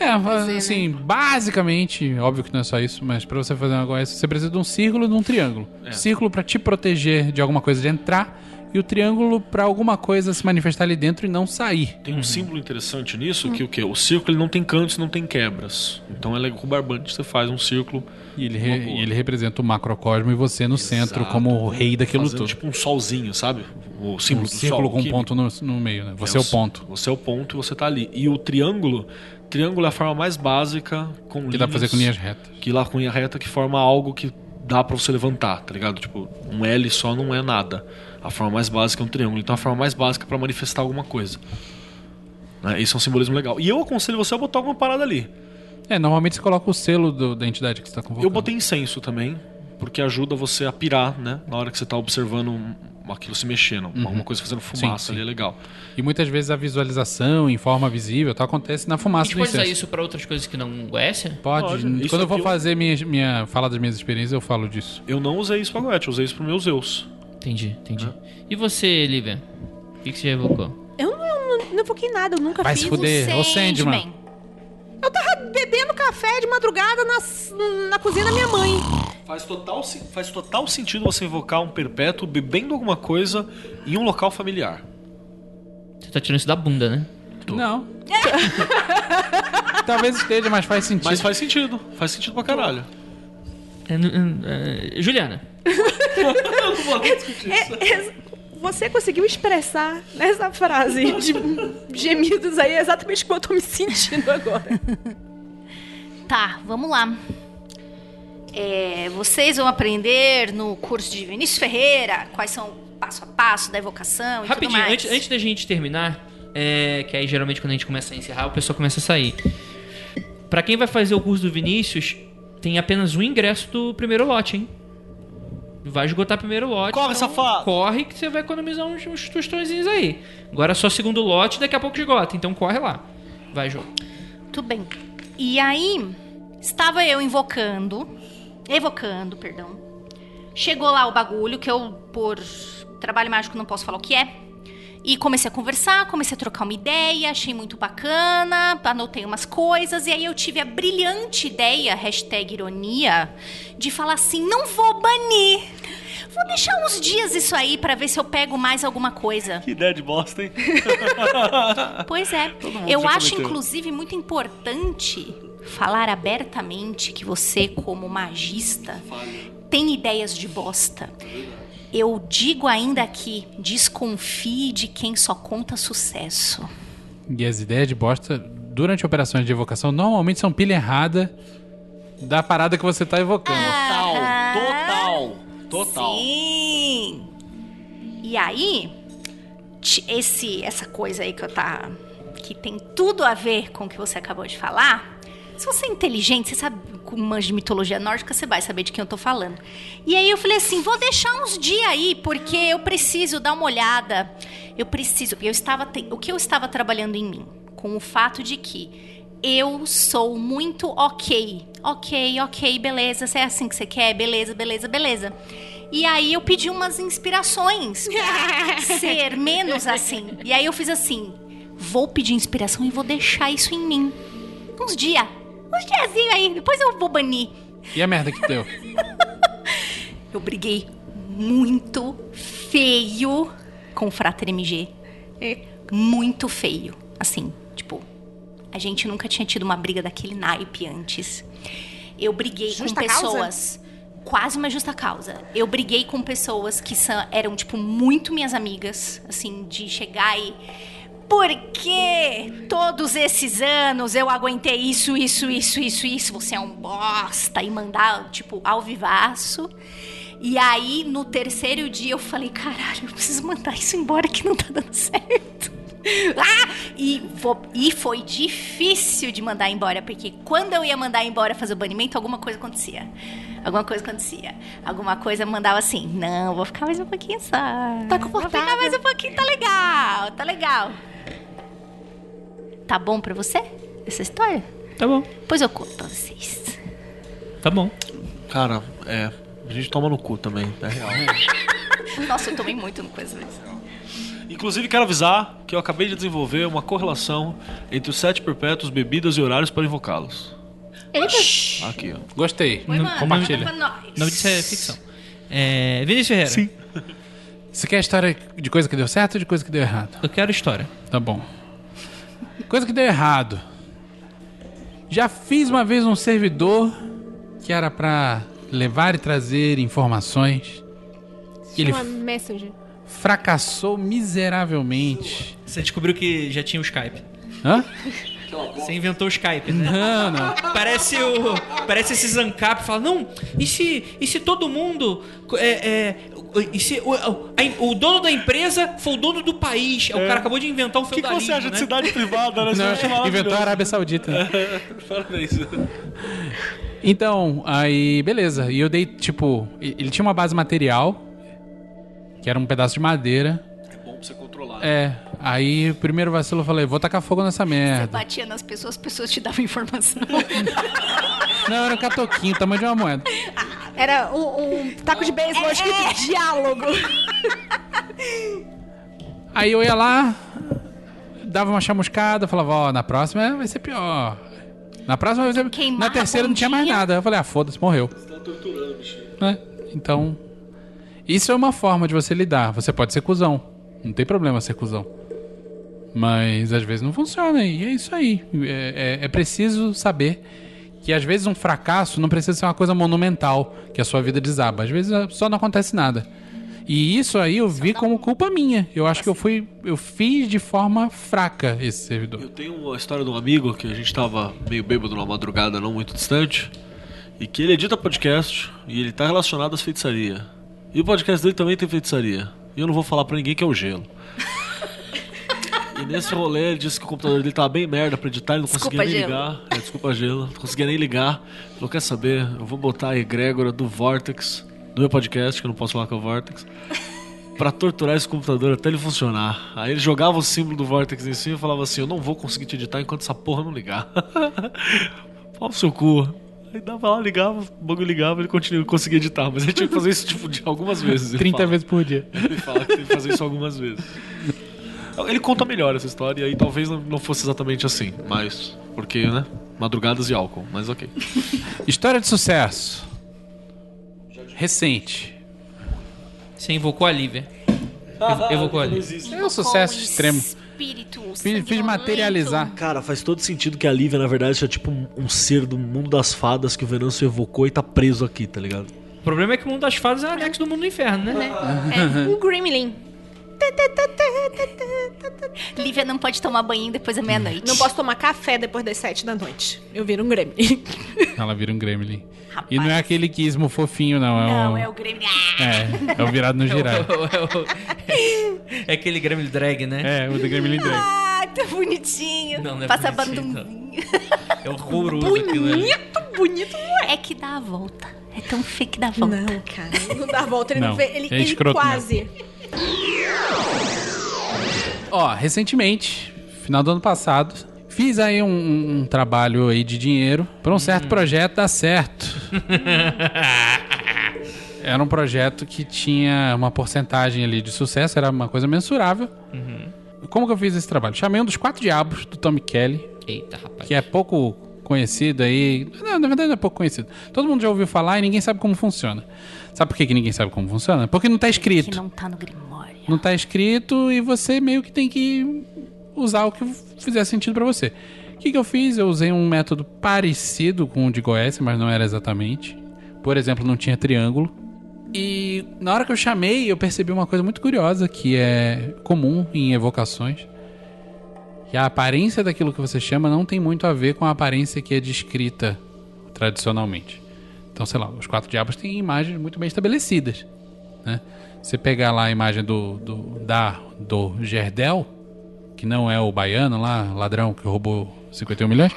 É, Fazer, assim, basicamente, óbvio que não é só isso, mas pra você fazer um negócio, você precisa de um círculo e de um triângulo. É. Círculo pra te proteger de alguma coisa de entrar e o triângulo pra alguma coisa se manifestar ali dentro e não sair. Tem um símbolo interessante nisso, que o que? O círculo ele não tem cantos, não tem quebras. Então é legal com o barbante você faz um círculo E ele, re- e ele representa o macrocosmo e você no centro Exato. como o rei daquilo fazendo tudo. tipo um solzinho, sabe? O símbolo um do círculo sol. com um ponto no, no meio, né? Você é o ponto. Você é o ponto e você tá ali. E o triângulo, triângulo é a forma mais básica com Que dá pra fazer com linhas retas. Que lá com linha reta que forma algo que dá pra você levantar, tá ligado? Tipo, um L só não é nada. A forma mais básica é um triângulo. Então a forma mais básica é pra manifestar alguma coisa. Né? Esse é um simbolismo legal. E eu aconselho você a botar alguma parada ali. É, normalmente você coloca o selo do- da entidade que você tá convocando. Eu botei incenso também, porque ajuda você a pirar, né? Na hora que você tá observando aquilo se mexendo. Alguma coisa fazendo fumaça sim. ali é legal. E muitas vezes a visualização em forma visível tá, acontece na A fumaça gente do pode usar incenso. isso pra outras coisas que não Goécia? Pode. Pode. Isso Quando eu vou aqui eu- fazer minha, minha fala das minhas experiências, eu falo disso. Eu não usei isso pra Goethe, eu usei isso pro meus Zeus. Entendi, entendi. E você, Lívia? O que, que você já evocou? Eu não, eu não, não evoquei nada, eu nunca Vai fiz. se fuder. Ô, Sandman. Eu tava bebendo café de madrugada nas- na cozinha da minha mãe. Faz total, faz total sentido você invocar um perpétuo bebendo alguma coisa em um local familiar. Você tá tirando isso da bunda, né? Não. Talvez esteja, mas faz sentido. Mas faz sentido, faz sentido pra caralho. É, é, é, Juliana. É, é, você conseguiu expressar nessa frase de gemidos aí exatamente como eu tô me sentindo agora. Tá, vamos lá. É, vocês vão aprender no curso de Vinícius Ferreira quais são o passo a passo da evocação e tudo Rapidinho, mais. antes, antes da gente terminar, é, que aí geralmente quando a gente começa a encerrar, o pessoal começa a sair. Pra quem vai fazer o curso do Vinícius, tem apenas um ingresso do primeiro lote, hein? Vai esgotar primeiro lote. Corre, então safado! Corre que você vai economizar uns, uns tostõezinhos aí. Agora é só segundo lote, daqui a pouco esgota. Então corre lá. Vai, Jô. Tudo bem. E aí, estava eu invocando, evocando, perdão. Chegou lá o bagulho, que eu, por trabalho mágico, não posso falar o que é. E comecei a conversar, comecei a trocar uma ideia, achei muito bacana, anotei umas coisas, e aí eu tive a brilhante ideia, hashtag ironia, de falar assim, não vou banir, Vou deixar uns dias isso aí pra ver se eu pego mais alguma coisa. Que ideia de bosta, hein? Pois é. Eu acho, cometeu. inclusive, muito importante falar abertamente que você, como magista, tem ideias de bosta. Eu digo ainda aqui, desconfie de quem só conta sucesso. E as ideias de bosta, durante operações de evocação, normalmente são pilha errada da parada que você tá evocando. Total, Aham. total, total. Sim. E aí, esse, essa coisa aí que eu tá. que tem tudo a ver com o que você acabou de falar. Se você é inteligente, você sabe com manjo de mitologia nórdica, você vai saber de quem eu tô falando. E aí eu falei assim: vou deixar uns dias aí, porque eu preciso dar uma olhada. Eu preciso. Eu estava o que eu estava trabalhando em mim? Com o fato de que eu sou muito ok. Ok, ok, beleza. Se é assim que você quer, beleza, beleza, beleza. E aí eu pedi umas inspirações pra ser menos assim. E aí eu fiz assim: vou pedir inspiração e vou deixar isso em mim. Uns dias. Uns diazinhos aí. Depois eu vou banir. E a merda que deu? Eu briguei muito feio com o Frater MG. É, Muito feio. Assim, tipo, a gente nunca tinha tido uma briga daquele naipe antes. Eu briguei Justa com causa? pessoas. Quase uma justa causa. Eu briguei com pessoas que são- eram, tipo, muito minhas amigas. Assim, de chegar e. Por que todos esses anos eu aguentei isso, isso, isso, isso, isso? Você é um bosta. E mandar, tipo, ao vivaço. E aí, no terceiro dia, eu falei: caralho, eu preciso mandar isso embora que não tá dando certo. Ah! E, vou- e foi difícil de mandar embora, porque quando eu ia mandar embora fazer o banimento, alguma coisa acontecia. Alguma coisa acontecia. Alguma coisa mandava assim: não, vou ficar mais um pouquinho só. Tá Vou confortável. ficar mais um pouquinho, tá legal, tá legal. Tá bom pra você essa história? Tá bom, Pois eu conto pra vocês. tá bom. Cara, é. A gente toma no cu também, é real. Nossa, eu tomei muito no coisa. Inclusive, quero avisar que eu acabei de desenvolver uma correlação entre os sete perpétuos, bebidas e horários para invocá-los. Aqui, ó. Gostei. Oi, mano, Compartilha. manda pra O nome disso é ficção. É, Vinícius Ferreira. Sim. Você quer a história de coisa que deu certo ou de coisa que deu errado? Eu quero história. Tá bom. Coisa que deu errado. Já fiz uma vez um servidor que era pra levar e trazer informações. Ele Uma Messenger. fracassou miseravelmente. Você descobriu que já tinha o Skype. Hã? Você inventou o Skype, né? Não, não. Parece o. Parece esse Zancap fala, não, e se, e se todo mundo. É, é, e se o, a- o dono da empresa for o dono do país? O cara acabou de inventar um O que, que feudalismo. você acha né? de cidade privada, né? Não inventou a Arábia Saudita. né? Parabéns. Então, aí, beleza. E eu dei, tipo, ele tinha uma base material, que era um pedaço de madeira. É bom pra você controlar. É, aí, o primeiro vacilo eu falei, vou tacar fogo nessa Você merda. batia nas pessoas, as pessoas te davam informação. Não, era um catoquinho, tamanho de uma moeda. Era um, um taco de beisebol escrito diálogo. Aí eu ia lá, dava uma chamuscada, falava, ó, na próxima vai ser pior. Na próxima vai ser... Na terceira não tinha mais nada. Eu falei, ah, foda-se, morreu. Você tá torturando o bichinho. Né? Então, isso é uma forma de você lidar. Você pode ser cuzão. Não tem problema ser cuzão. Mas às vezes não funciona e é isso aí. É, é- é preciso saber que às vezes um fracasso não precisa ser uma coisa monumental, que a sua vida desaba. Às vezes só não acontece nada. E isso aí eu vi como culpa minha. Eu acho que eu fui. Eu fiz de forma fraca esse servidor. Eu tenho uma história de um amigo que a gente tava meio bêbado numa madrugada não muito distante. E que ele edita podcast e ele tá relacionado às feitiçaria. E o podcast dele também tem feitiçaria. E eu não vou falar pra ninguém que é o gelo. E nesse rolê ele disse que o computador dele tava bem merda pra editar, ele não Desculpa, conseguia nem Gelo. ligar. É, desculpa, gelo. Não conseguia nem ligar. Falou, quer saber? Eu vou botar a egrégora do Vortex, do meu podcast, que eu não posso falar com é o Vortex, pra torturar esse computador até ele funcionar. Aí ele jogava o símbolo do Vortex em cima e falava assim: Eu não vou conseguir te editar enquanto essa porra não ligar. Pau seu cu. Aí dava lá, ligava, o bagulho ligava, ele continuava, conseguia editar. Mas ele tinha que fazer isso tipo, de algumas vezes. ele 30 fala. vezes por dia. Ele fala que tem que fazer isso algumas vezes. Ele conta melhor essa história e aí talvez não- fosse exatamente assim, mas. Porque, né? Madrugadas e álcool, mas ok. História de sucesso. Recente. Você invocou a Lívia. Evo- evocou a Lívia. É um sucesso Com extremo. Espírito Fiz, fiz materializar. Cara, faz todo sentido que a Lívia, na verdade, é tipo um, um ser do mundo das fadas que o Venâncio evocou e tá preso aqui, tá ligado? O problema é que o mundo das fadas é o anexo do mundo do inferno, né? É, um Gremlin. Lívia não pode tomar banho depois da meia-noite. Não posso tomar café depois das sete da noite. Eu viro um Gremlin. Ela vira um gremlin. Rapaz. E não é aquele quismo fofinho, não. É Não, o, é o Gremlin. É, é o virado no girar. É aquele Gremlin drag, né? É, o do gremlin drag. Ah, tá bonitinho. Não, não é Passa bonitinho, bandumzinho. É horroroso aquilo ali. bonito, bonito não é. É que dá a volta. É tão feio que dá a volta. Não, cara. Não dá a volta. Ele não, Não, vê. Ele, é ele quase. Ó, recentemente, final do ano passado, fiz aí um, um- trabalho aí de dinheiro para um certo projeto dar certo. Era um projeto que tinha uma porcentagem ali de sucesso, era uma coisa mensurável. Como que eu fiz esse trabalho? Chamei um dos quatro diabos do Tommy Kelly, Eita, rapaz. que é pouco conhecido aí. Não, na verdade não é pouco conhecido. Todo mundo já ouviu falar e ninguém sabe como funciona. Sabe por que, que ninguém sabe como funciona? Porque não tá escrito. não tá no Grimório. Não tá escrito e você meio que tem que usar o que fizer sentido pra você. O que, que eu fiz? Eu usei um método parecido com o de Goécia, mas não era exatamente. Por exemplo, não tinha triângulo. E na hora que eu chamei, eu percebi uma coisa muito curiosa que é comum em evocações. Que a aparência daquilo que você chama não tem muito a ver com a aparência que é descrita tradicionalmente. Então, sei lá, os quatro diabos têm imagens muito bem estabelecidas. Né? Você pegar lá a imagem do, do, da, do Gerdel, que não é o baiano lá, ladrão que roubou 51 milhões.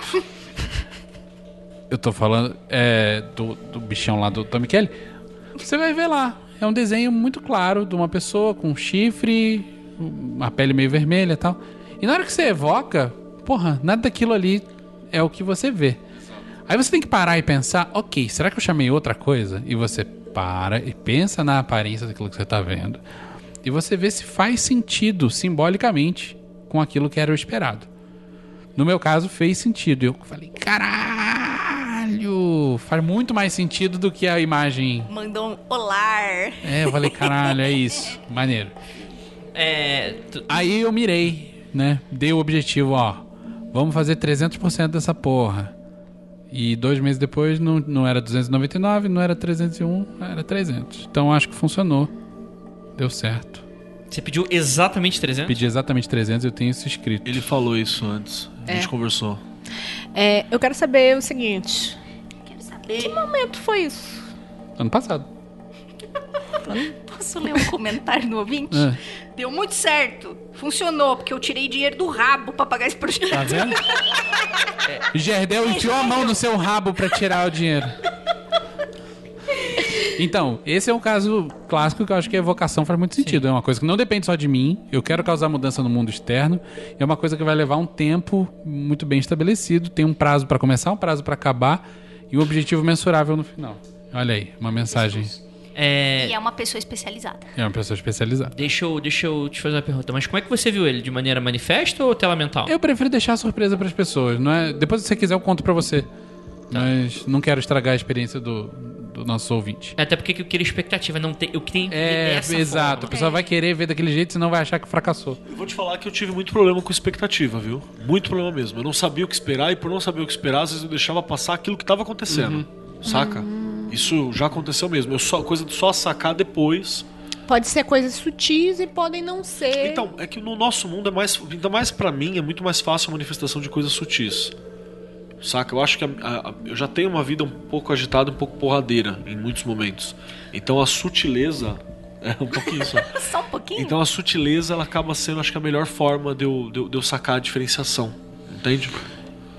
Eu tô falando é, do, do bichão lá do Tommy Kelly. Você vai ver lá. É um desenho muito claro de uma pessoa com um chifre, uma pele meio vermelha e tal. E na hora que você evoca, porra, nada daquilo ali é o que você vê. Aí você tem que parar e pensar, ok, será que eu chamei outra coisa? E você para e pensa na aparência daquilo que você tá vendo. E você vê se faz sentido simbolicamente com aquilo que era o esperado. No meu caso, fez sentido. Eu falei, caralho! Faz muito mais sentido do que a imagem. Mandou um olar. É, eu falei, caralho, é isso. Maneiro. É. tu- Aí eu mirei, né? Dei o objetivo, ó. Vamos fazer 300% dessa porra. E dois meses depois não, não era 299, não era 301, era 300. Então acho que funcionou. Deu certo. Você pediu exatamente 300? Pedi exatamente 300 eu tenho isso escrito. Ele falou isso antes. A gente É. conversou. É, eu quero saber o seguinte. Quero saber. Que momento foi isso? Ano passado. Posso ler um comentário no ouvinte? É. Deu muito certo. Funcionou, porque eu tirei dinheiro do rabo pra pagar esse projeto. Tá vendo? Gerdel enfiou a mão no seu rabo pra tirar o dinheiro. Então, esse é um caso clássico que eu acho que a evocação faz muito sentido. É uma coisa que não depende só de mim. Eu quero causar mudança no mundo externo. É uma coisa que vai levar um tempo muito bem estabelecido. Tem um prazo pra começar, um prazo pra acabar e um objetivo mensurável no final. Olha aí, uma mensagem. É. E é uma pessoa especializada. É uma pessoa especializada. Deixa eu, deixa eu te fazer uma pergunta. Mas como é que você viu ele? De maneira manifesta ou tela mental? Eu prefiro deixar a surpresa pras pessoas, não é? Depois, se você quiser, eu conto pra você. Mas não quero estragar a experiência do, do nosso ouvinte. Até porque eu queria expectativa, não ter, eu queria ver É, dessa exato. A forma. pessoa vai querer ver daquele jeito, senão vai achar que fracassou. Eu vou te falar que eu tive muito problema com expectativa, viu? Muito problema mesmo. Eu não sabia o que esperar e por não saber o que esperar, às vezes eu deixava passar aquilo que estava acontecendo. Saca? Isso já aconteceu mesmo. Eu só coisa de só sacar depois. Pode ser coisas sutis e podem não ser. Então, é que no nosso mundo é mais, ainda mais pra mim, é muito mais fácil a manifestação de coisas sutis. Saca? Eu acho que a- a- a- eu já tenho uma vida um pouco agitada, um pouco porradeira em muitos momentos. Então a sutileza é um pouquinho só. Só um pouquinho? Então a sutileza ela acaba sendo, acho que a melhor forma de eu, de eu, de eu sacar a diferenciação. Entende?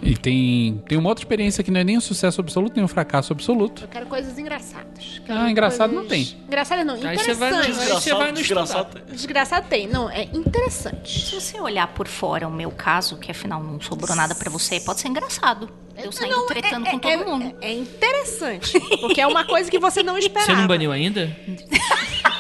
E tem, tem uma outra experiência que não é nem um sucesso absoluto, nem um fracasso absoluto. Eu quero coisas engraçadas. Quero Ah, engraçado coisas- não tem. Engraçado não, Aí você vai interessante. Você vai no desgraçado. Desgraçado tem, não, é interessante. Se você olhar por fora o meu caso, que afinal não sobrou nada pra você, pode ser engraçado. Eu saindo Não, tretando é- com é- todo mundo. É, é interessante, porque é uma coisa que você não esperava. Você não baniu ainda?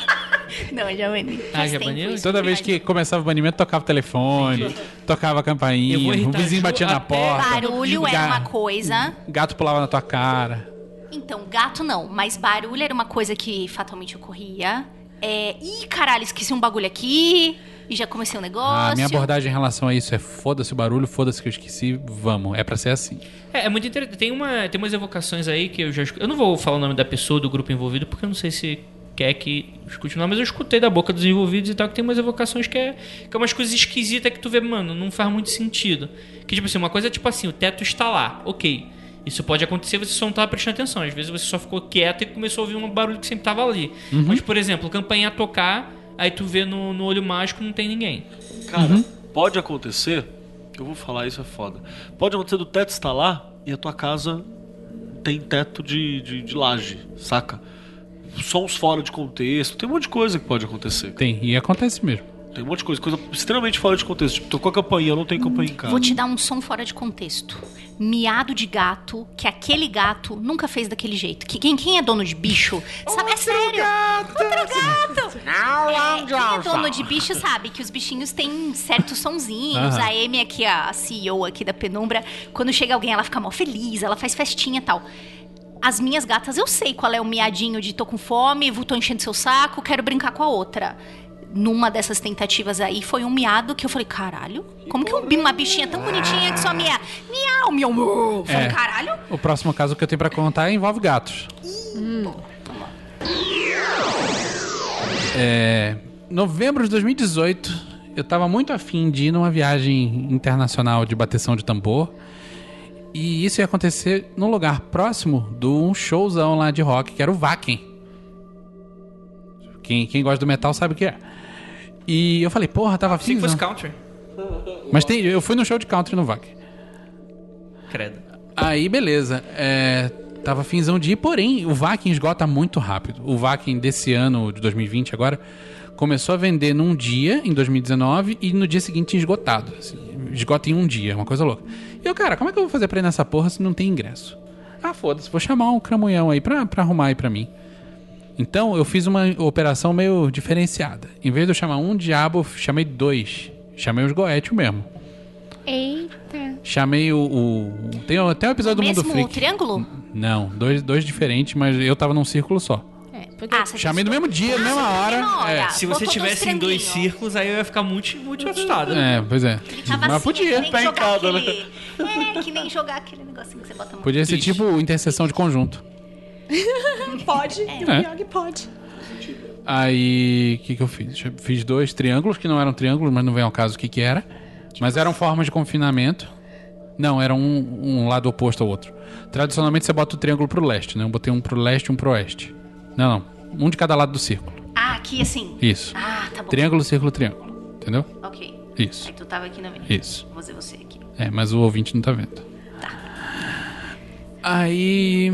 Não, já bani. Ah, já baniu? Toda vez que começava o banimento, tocava o telefone, tocava a campainha, o vizinho batia na porta. Barulho era uma coisa. Gato pulava na tua cara. Então, gato não, mas barulho era uma coisa que fatalmente ocorria. É, Ih, caralho, esqueci um bagulho aqui. E já comecei um negócio. A minha abordagem em relação a isso é foda-se o barulho, foda-se que eu esqueci, vamos. É pra ser assim. É, é muito interessante. Tem, uma, tem umas evocações aí que eu já Eu não vou falar o nome da pessoa, do grupo envolvido, porque eu não sei se quer que nome, mas eu escutei da boca dos envolvidos e tal, que tem umas evocações que é, que é umas coisas esquisitas que tu vê, mano, não faz muito sentido. Que, tipo assim, uma coisa é tipo assim, o teto está lá, ok. Isso pode acontecer, você só não tava prestando atenção. Às vezes você só ficou quieto e começou a ouvir um barulho que sempre tava ali. Mas, por exemplo, campainha tocar, aí tu vê no, no olho mágico não tem ninguém. Cara, pode acontecer. Eu vou falar isso é foda. Pode acontecer do teto estar lá e a tua casa tem teto de, de, de laje, saca? Sons fora de contexto. Tem um monte de coisa que pode acontecer. Tem, e acontece mesmo. Tem um monte de coisa, coisa extremamente fora de contexto. Tipo, tocou a campainha, eu não tenho campainha em casa. Vou te dar um som fora de contexto. Miado de gato, que aquele gato nunca fez daquele jeito. Que quem, quem é dono de bicho, sabe? é sério. Outro gato! É, quem é dono de bicho sabe que os bichinhos têm certos sonzinhos. Aham. A Amy aqui, a CEO aqui da Penumbra, quando chega alguém, ela fica mó feliz, ela faz festinha e tal. As minhas gatas, eu sei qual é o miadinho de tô com fome, vou- tô enchendo seu saco, quero brincar com a outra. Numa dessas tentativas aí, foi um miado que eu falei, caralho, como que um uma bichinha tão bonitinha que só mia, miau, miau, miau. Falei, É. caralho. O próximo caso que eu tenho pra contar envolve gatos. É, novembro de 2018, eu tava muito afim de ir numa viagem internacional de bateção de tambor. E isso ia acontecer num lugar próximo de um showzão lá de rock, que era o Wacken. Quem, quem gosta do metal sabe o que é. E eu falei, porra, tava afim. fosse country. Mas tem, eu fui no show de country no Wacken. Credo. Aí, beleza. É, tava finzão de ir, porém, o Vakin esgota muito rápido. O Vakin desse ano, de 2020 agora, começou a vender num dia, em 2019, e no dia seguinte tinha esgotado. assim, esgota em um dia, uma coisa louca. E eu, cara, como é que eu vou fazer pra ir nessa porra se não tem ingresso? Ah, foda-se, vou chamar um cramunhão aí pra, pra arrumar aí pra mim. Então, eu fiz uma operação meio diferenciada. Em vez de eu chamar um diabo, eu chamei dois. Chamei os Goethe mesmo. Eita. Chamei o. o- Tem até o episódio do Mundo Freak. triângulo? Não, dois, dois diferentes, mas eu tava num círculo só. É, porque Ah, Chamei no mesmo dia, Ah, na mesma hora. mesma hora. É. Se você Botou tivesse em dois círculos, aí eu ia ficar muito, muito assustado. É, pois é. Tava Mas assim, podia. É que nem jogar Pencada, aquele... É, que nem jogar aquele negocinho que você bota. Podia ser Triste. tipo interseção de conjunto. pode. É. O Yogi pode. Aí, o que, que eu fiz? Eu Fiz dois triângulos, que não eram triângulos, mas não vem ao caso o que, que era. Mas eram formas de confinamento. Não, era um, um lado oposto ao outro. Tradicionalmente você bota o triângulo pro leste, né? Eu botei um pro leste e um pro oeste. Não, não. Um de cada lado do círculo. Ah, aqui assim. Isso. Ah, tá bom. Triângulo, círculo, triângulo. Entendeu? Ok. Isso. Aí tu tava aqui na minha. Isso. Vou fazer você aqui. É, mas o ouvinte não tá vendo. Aí.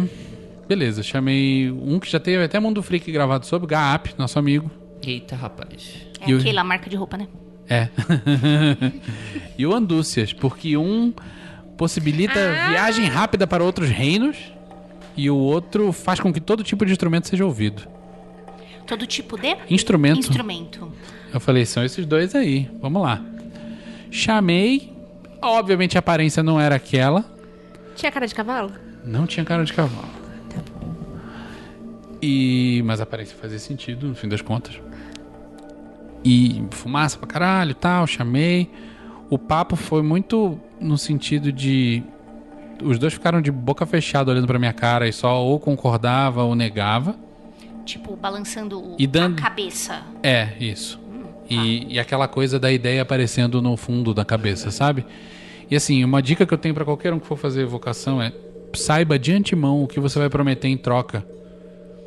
Beleza, chamei um que já teve até Mundo Freak gravado sobre, o Gaap, nosso amigo. Eita, rapaz. É E o- aquela marca de roupa, né? É. e o Andúcias, porque um possibilita viagem rápida para outros reinos e o outro faz com que todo tipo de instrumento seja ouvido. Todo tipo de... Instrumento. Instrumento. Eu falei, são esses dois aí. Vamos lá. Chamei. Obviamente a aparência não era aquela. Tinha cara de cavalo? Não tinha cara de cavalo. E. Mas a aparência fazia sentido, no fim das contas. E fumaça pra caralho e tal, chamei. O papo foi muito no sentido de. Os dois ficaram de boca fechada olhando pra minha cara e só ou concordava ou negava. Tipo, balançando o- E dando- a cabeça. É, isso. E, e aquela coisa da ideia aparecendo no fundo da cabeça, sabe? E assim, uma dica que eu tenho pra qualquer um que for fazer evocação é saiba de antemão o que você vai prometer em troca.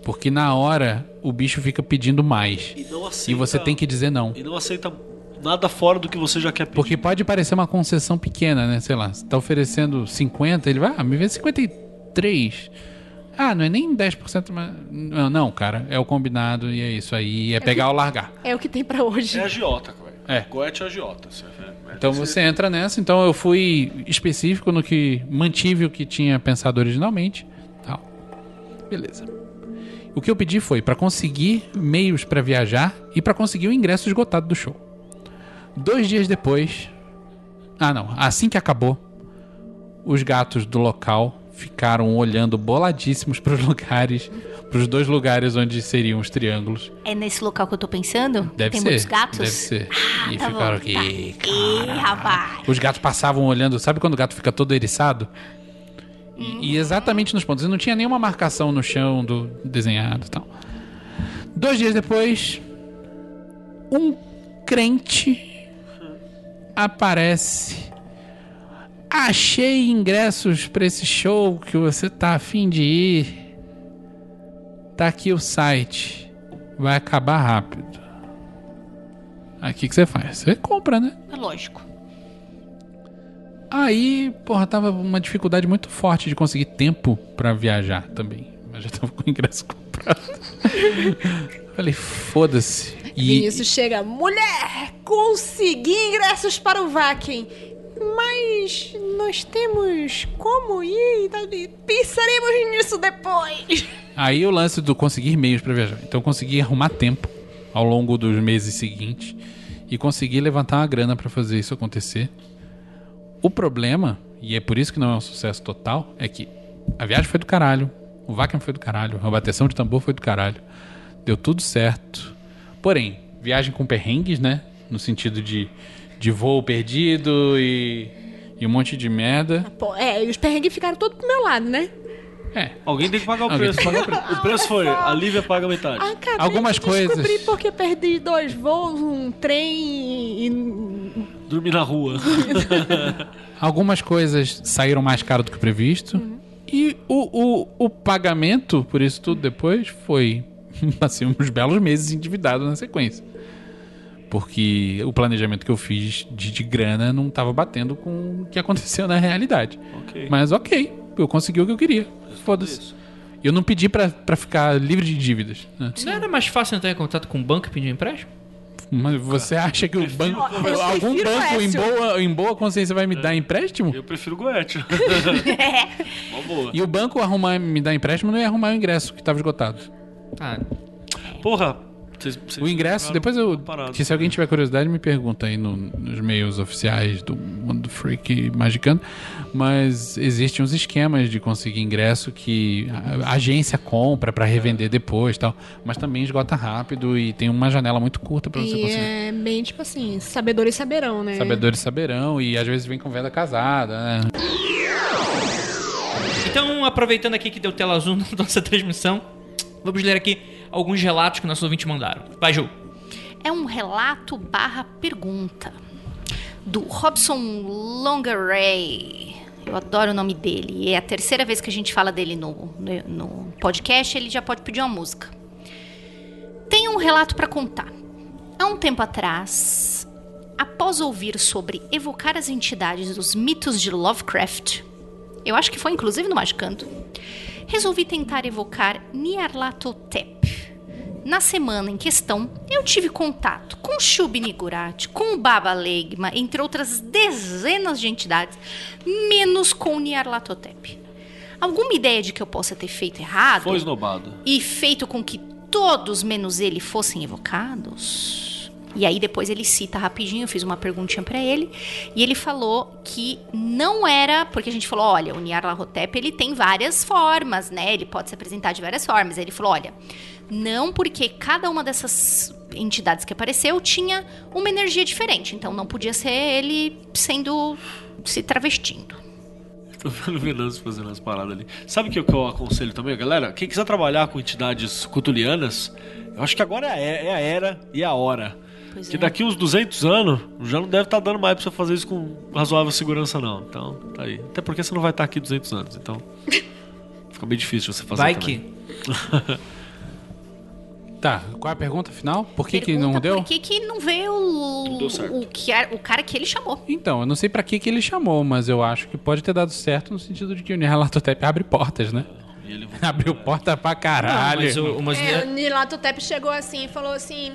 Porque na hora o bicho fica pedindo mais. E não aceita. E você tem que dizer não. E não aceita nada fora do que você já quer pedir. Porque pode parecer uma concessão pequena, né? Sei lá, você tá oferecendo 50, ele vai, ah, me vê 53. Ah, não é nem 10%, mas. Não, não, cara, é o combinado e é isso aí. É pegar ou largar. É o que tem pra hoje. É agiota, velho. É. Goethe é agiota. é- é- Então você entra nessa. Então eu fui específico no que mantive o que tinha pensado originalmente. Tal. Beleza. O que eu pedi foi pra conseguir meios pra viajar e pra conseguir o ingresso esgotado do show. Dois dias depois. Ah, não. Assim que acabou, os gatos do local ficaram olhando boladíssimos para os lugares pros dois lugares onde seriam os triângulos. É nesse local que eu tô pensando? Deve Tem ser. muitos gatos? Deve ser. Ah, e tá ficaram bom, aqui. tá. Ih, rapaz. Os gatos passavam olhando, sabe quando o gato fica todo eriçado? E, e exatamente nos pontos. E não tinha nenhuma marcação no chão do desenhado e tal. Dois dias depois, um crente aparece. Achei ingressos pra esse show que você tá afim de ir. Tá aqui o site. Vai acabar rápido. Aí o que, você faz? Você compra, né? É lógico. Aí, porra, tava uma dificuldade muito forte de conseguir tempo pra viajar também. Mas já tava com o ingresso comprado. Falei, foda-se. E Vinícius chega, mulher, consegui ingressos para o Vakin. Mas nós temos como ir? Pensaremos nisso depois. aí o lance do conseguir meios pra viajar. Então eu consegui arrumar tempo ao longo dos meses seguintes e consegui levantar uma grana pra fazer isso acontecer. O problema, e é por isso que não é um sucesso total, é que a viagem foi do caralho, o Vakin foi do caralho, a bateção de tambor foi do caralho. Deu tudo certo. Porém, viagem com perrengues, né? No sentido de, de voo perdido e, e um monte de merda. Pô, é, e os perrengues ficaram todos pro meu lado, né? É, Alguém tem que pagar o Alguém preço. pagar o preço. O preço foi, a Lívia paga metade. Acabei Algumas de coisas- porque perdi dois voos, um trem e... Dormir na rua. Algumas coisas saíram mais caro do que previsto. E o, o, o pagamento por isso tudo depois foi assim, uns belos meses endividado na sequência. Porque o planejamento que eu fiz de, de grana não estava batendo com o que aconteceu na realidade. Ok. Mas ok, eu consegui o que eu queria. Foda-se. Eu não pedi pra, pra ficar livre de dívidas. né? Não era mais fácil entrar em contato com o banco e pedir um empréstimo? Mas você acha que o banco. eu Algum banco em boa, em boa consciência vai me dar empréstimo? Eu prefiro o Goethe. Uma boa. E o banco arrumar me dar empréstimo não ia arrumar o ingresso que estava esgotado. Ah, Porra. vocês- vocês O ingresso, depois eu. Que se alguém tiver curiosidade, me pergunta aí no- nos meios oficiais do Mundo Freak Magicando. Mas existem uns esquemas de conseguir ingresso que a, a agência compra pra revender depois e tal. Mas também esgota rápido e tem uma janela muito curta pra você E conseguir. é bem, tipo assim, sabedores saberão, né? Sabedores saberão e às vezes vem com venda casada, né? Então, aproveitando aqui que deu tela azul na nossa transmissão, vamos ler aqui alguns relatos que nossos ouvintes mandaram. Vai, Ju. É um relato barra pergunta do Robson Longaray. Eu adoro o nome dele. É a terceira vez que a gente fala dele no, no, podcast. Ele já pode pedir uma música. Tenho um relato para contar. Há um tempo atrás, após ouvir sobre evocar as entidades dos mitos de Lovecraft, eu acho que foi inclusive no Magicando, resolvi tentar evocar Nyarlathotep. Na semana em questão, eu tive contato com Shub com Baba Legma, entre outras dezenas de entidades, menos com Nyarlathotep. Alguma ideia de que eu possa ter feito errado? Foi esnobado. e feito com que todos menos ele fossem evocados? E aí depois ele cita rapidinho, eu fiz uma perguntinha pra ele, e ele falou que não era, porque a gente falou, olha, o Nyarlathotep ele tem várias formas, né? Ele pode se apresentar de várias formas. Ele falou, olha, não porque cada uma dessas entidades que apareceu tinha uma energia diferente, então não podia ser ele sendo se travestindo. Tô vendo o Venâncio fazendo as paradas ali. Sabe o que, que eu aconselho também, galera? Quem quiser trabalhar com entidades cutulianas, eu acho que agora é a é- é a era e a hora. Pois que é. daqui uns 200 anos já não deve estar dando mais pra você fazer isso com razoável segurança, não. Então, tá aí. Até porque você não vai estar aqui 200 anos, então. Fica bem difícil você fazer Vai também. que. Tá, qual é a pergunta final? Por que, que não Pergunta deu? Por que, que não veio o, o, que o cara que ele chamou? Então, eu não sei pra que, que ele chamou, mas eu acho que pode ter dado certo no sentido de que o Nyarlathotep abre portas, né? Ele Abriu porta pra caralho. Mas o, umas É, o Nilatotep chegou assim e falou assim...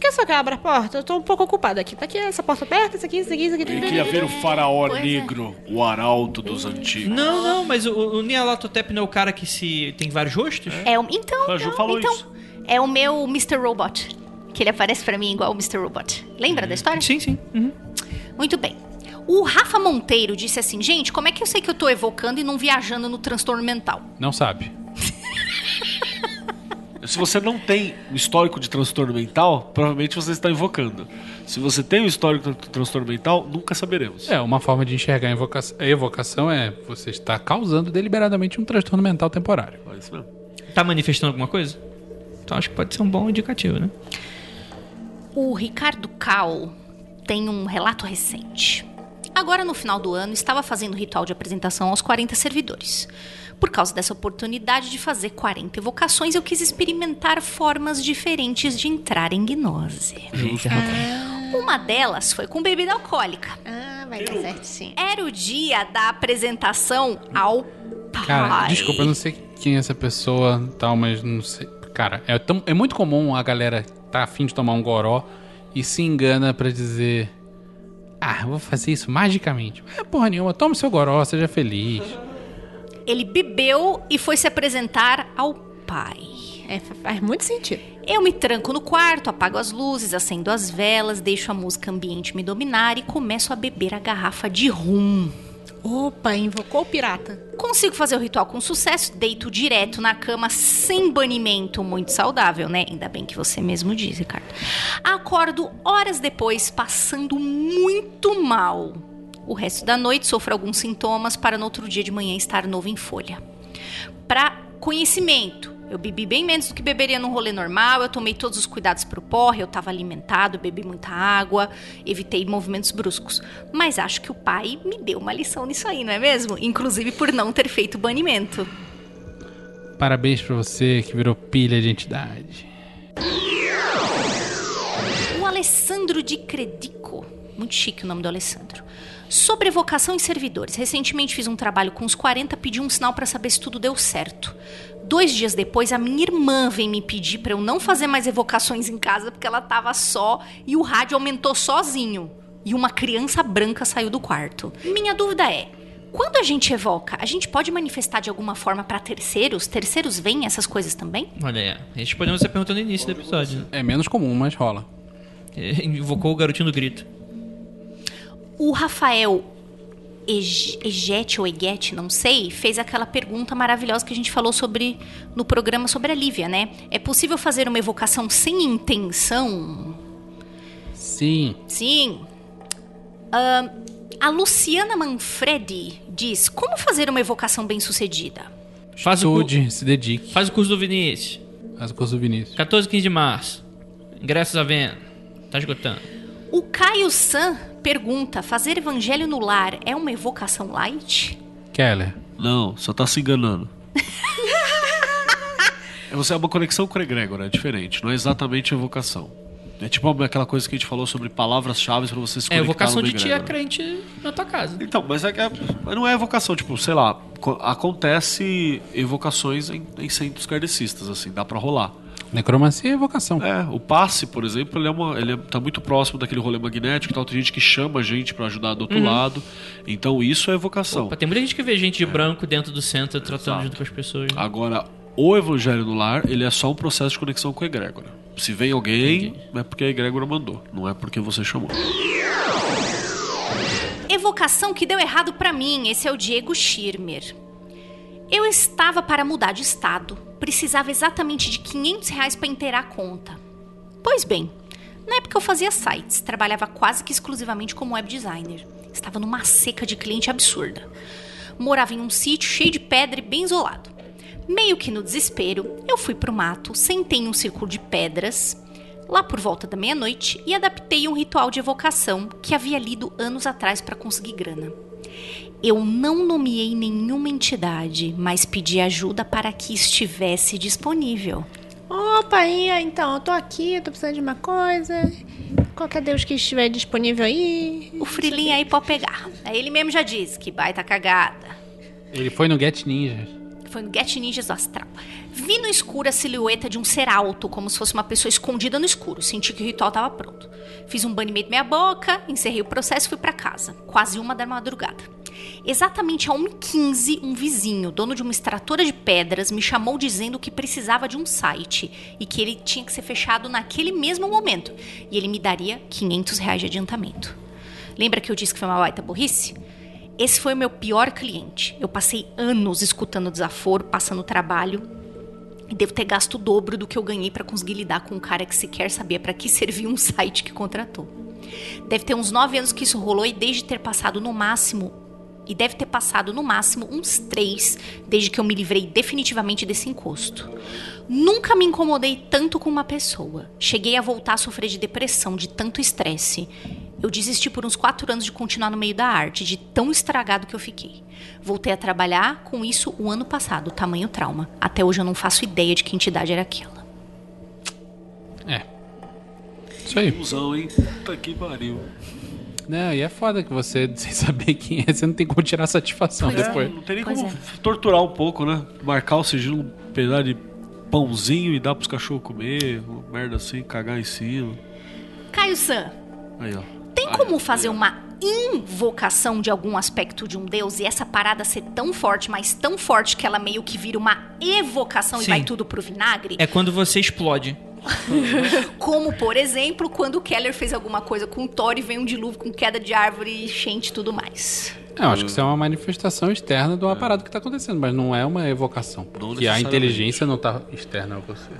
Quer só que eu abra a porta? Eu tô um pouco ocupado aqui. Tá aqui essa porta aberta, isso aqui, isso aqui, isso aqui. Ele queria ver o faraó Pois é. negro, o arauto dos antigos. Não, não, mas o, o Nyarlathotep não é o cara que se tem vários rostos? É o, então, A Ju então, falou então, isso. é o meu Mr. Robot. Que ele aparece pra mim igual o Mr. Robot. Lembra da história? Sim, sim. Uhum. Muito bem. O Rafa Monteiro disse assim, gente, como é que eu sei que eu tô evocando e não viajando no transtorno mental? Não sabe. Se você não tem um histórico de transtorno mental, provavelmente você está invocando. Se você tem um histórico de transtorno mental, nunca saberemos. É, uma forma de enxergar a evocação, é você está causando deliberadamente um transtorno mental temporário. É isso mesmo. Tá manifestando alguma coisa? Então acho que pode ser um bom indicativo, né? O Ricardo Cal tem um relato recente. Agora, no final do ano, estava fazendo o ritual de apresentação aos 40 servidores. Por causa dessa oportunidade de fazer 40 evocações, eu quis experimentar formas diferentes de entrar em gnose. Eita, rapaz. Uma delas foi com bebida alcoólica. Ah, vai dar certo sim. Era o dia da apresentação ao pai. Cara, desculpa, eu não sei quem é essa pessoa tal, mas não sei. Cara, é, tão- é muito comum a galera tá afim de tomar um goró e se engana pra dizer. Ah, eu vou fazer isso magicamente. É porra nenhuma, toma o seu goró, seja feliz. Ele bebeu e foi se apresentar ao pai. É, faz muito sentido. Eu me tranco no quarto, apago as luzes, acendo as velas, deixo a música ambiente me dominar e começo a beber a garrafa de rum. Opa, invocou o pirata. Consigo fazer o ritual com sucesso, deito direto na cama sem banimento, muito saudável, né? Ainda bem que você mesmo diz, Ricardo. Acordo horas depois, passando muito mal. O resto da noite sofro alguns sintomas para no outro dia de manhã estar novo em folha. Para conhecimento, eu bebi bem menos do que beberia num rolê normal, eu tomei todos os cuidados pro porre, eu estava alimentado, bebi muita água, evitei movimentos bruscos. Mas acho que o pai me deu uma lição nisso aí, não é mesmo? Inclusive por não ter feito banimento. Parabéns pra você que virou pilha de entidade. O Alessandro de Credico, muito chique o nome do Alessandro. Sobre evocação em servidores. Recentemente fiz um trabalho com os 40, pedi um sinal para saber se tudo deu certo. Dois dias depois, a minha irmã vem me pedir para eu não fazer mais evocações em casa porque ela tava só e o rádio aumentou sozinho. E uma criança branca saiu do quarto. Minha dúvida é: quando a gente evoca, a gente pode manifestar de alguma forma para terceiros? Terceiros veem essas coisas também? Olha aí. A gente podemos estar perguntando no início do episódio. Né? É menos comum, mas rola. É, Invocou o garotinho do grito. O Rafael Ege- Egete ou Eguete, não sei, fez aquela pergunta maravilhosa que a gente falou sobre no programa sobre a Lívia, né? É possível fazer uma evocação sem intenção? Sim. Sim. Ahn, a Luciana Manfredi diz: Como fazer uma evocação bem-sucedida? Faz o, cu- Estude, se dedique. faz o curso do Vinícius. Faz o curso do Vinícius. 14 e 15 de março. Ingressos à venda. Tá esgotando. O Caio San pergunta: Fazer evangelho no lar é uma evocação light? Keller. Não, só tá se enganando. é você é uma conexão com o egrégora, é diferente. Não é exatamente evocação. É tipo aquela coisa que a gente falou sobre palavras-chave pra você se É conectar evocação numa de tia egrégora. crente na tua casa. Então, mas, é, que é- mas não é evocação, tipo, sei lá, co- acontece evocações em, em centros kardecistas, assim, dá pra rolar. Necromancia e evocação. É, o passe, por exemplo, ele, é uma, ele é- tá muito próximo daquele rolê magnético e tal. Tem gente que chama a gente pra ajudar do outro lado. Então isso é evocação. Opa, tem muita gente que vê gente de branco dentro do centro tratando Exato. junto com as pessoas. Agora, o evangelho no lar, ele é só um processo de conexão com a egrégora. Se vem alguém, é porque a egrégora mandou, não é porque você chamou. Evocação que deu errado pra mim. Esse é o Diego Schirmer. Eu estava para mudar de estado. Precisava exatamente de 500 reais para inteirar a conta. Pois bem, na época eu fazia sites, trabalhava quase que exclusivamente como web designer. Estava numa seca de cliente absurda. Morava em um sítio cheio de pedra e bem isolado. Meio que no desespero, eu fui pro mato, sentei em um círculo de pedras, lá por volta da meia-noite, e adaptei um ritual de evocação que havia lido anos atrás para conseguir grana. Eu não nomeei nenhuma entidade, mas pedi ajuda para que estivesse disponível. Opa, aí, então, eu tô aqui, eu tô precisando de uma coisa. Qualquer Deus que estiver disponível aí. O Freeling aí pode pegar. Aí ele mesmo já disse que baita cagada. Ele foi no Get Ninjas. Foi no Get Ninjas do Astral. Vi no escuro a silhueta de um ser alto, como se fosse uma pessoa escondida no escuro. Senti que o ritual estava pronto. Fiz um banimento meia boca, encerrei o processo e fui para casa. Quase uma da madrugada. Exatamente a 1h15, um vizinho, dono de uma extratora de pedras, me chamou dizendo que precisava de um site e que ele tinha que ser fechado naquele mesmo momento. E ele me daria 500 reais de adiantamento. Lembra que eu disse que foi uma baita burrice? Esse foi o meu pior cliente. Eu passei anos escutando desaforo, passando trabalho. E devo ter gasto o dobro do que eu ganhei pra conseguir lidar com um cara que sequer sabia pra que servia um site que contratou. Deve ter uns nove anos que isso rolou e desde ter passado no máximo. E deve ter passado no máximo uns três desde que eu me livrei definitivamente desse encosto. Nunca me incomodei tanto com uma pessoa. Cheguei a voltar a sofrer de depressão, de tanto estresse. Eu desisti por uns quatro anos de continuar no meio da arte, de tão estragado que eu fiquei. Voltei a trabalhar com isso o ano passado, tamanho trauma. Até hoje eu não faço ideia de que entidade era aquela. É. Isso aí. Fusão, hein? Puta que pariu. Não, e é foda que você, sem saber quem é, você não tem como tirar satisfação Pois é. depois. Não tem nem Pois como é. torturar um pouco, né? Marcar o sigilo um pedaço de pãozinho e dar pros cachorros comer, uma merda assim, cagar em cima. Caio San, Aí, ó. tem Aí, como fazer uma invocação de algum aspecto de um deus e essa parada ser tão forte, mas tão forte que ela meio que vira uma evocação Sim. e vai tudo pro vinagre? É quando você explode. Como, por exemplo, quando o Keller fez alguma coisa com o Thor e veio um dilúvio com queda de árvore, enchente e tudo mais. É, eu acho que isso é uma manifestação externa de uma parada que tá acontecendo, mas não é uma evocação. Porque a inteligência não tá externa a você.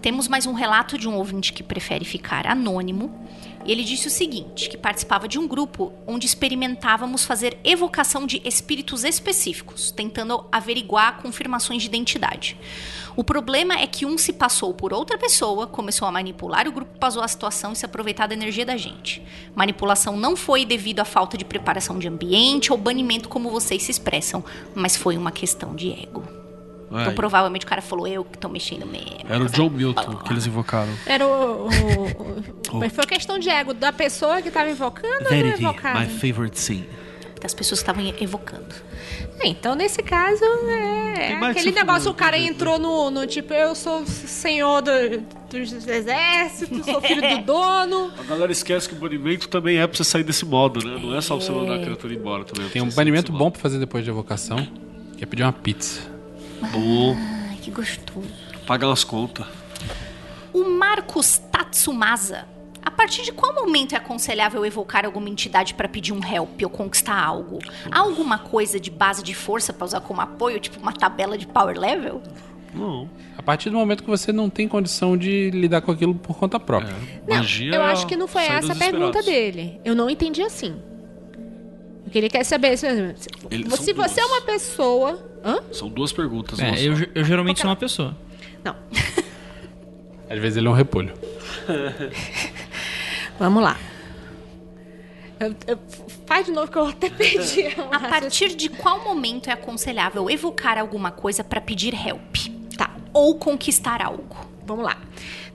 Temos mais um relato de um ouvinte que prefere ficar anônimo. Ele disse o seguinte: que participava de um grupo onde experimentávamos fazer evocação de espíritos específicos, tentando averiguar confirmações de identidade. O problema é que um se passou por outra pessoa, começou a manipular o grupo, passou a situação e se aproveitar da energia da gente. Manipulação não foi devido à falta de preparação de ambiente ou banimento, como vocês se expressam, mas foi uma questão de ego. Então Aí. provavelmente o cara falou: eu que tô mexendo mesmo. Era o John Milton que eles invocaram. Era o. o- o- Mas foi questão de ego da pessoa que tava invocando ou do invocado? favorite scene. Das pessoas que estavam evocando. É, Então, nesse caso, é, é que aquele negócio, o cara jeito, entrou no, no tipo, eu sou senhor do- dos exércitos, sou filho do dono. A galera esquece que o banimento também é pra você sair desse modo, né? Não é só você mandar a criatura embora também. é pra Tem um banimento bom pra fazer depois de evocação, que é pedir uma pizza. Bom, Ai, que gostoso. pagar umas contas. O Marcos Tatsumasa. A partir de qual momento é aconselhável evocar alguma entidade para pedir um help ou conquistar algo? Há alguma coisa de base de força para usar como apoio, tipo uma tabela de power level? Não. A partir do momento que você não tem condição de lidar com aquilo por conta própria. Não, Magia eu é acho que não foi essa a pergunta dele. Eu não entendi assim. O que ele quer saber se, se- Ele- se você é duas. uma pessoa. Hã? São duas perguntas. É, eu, eu geralmente sou uma pessoa. Não. Às vezes ele é um repolho. Vamos lá. Eu- eu- faz de novo que eu até perdi. A partir de qual momento é aconselhável evocar alguma coisa para pedir help? Tá. Ou conquistar algo? Vamos lá.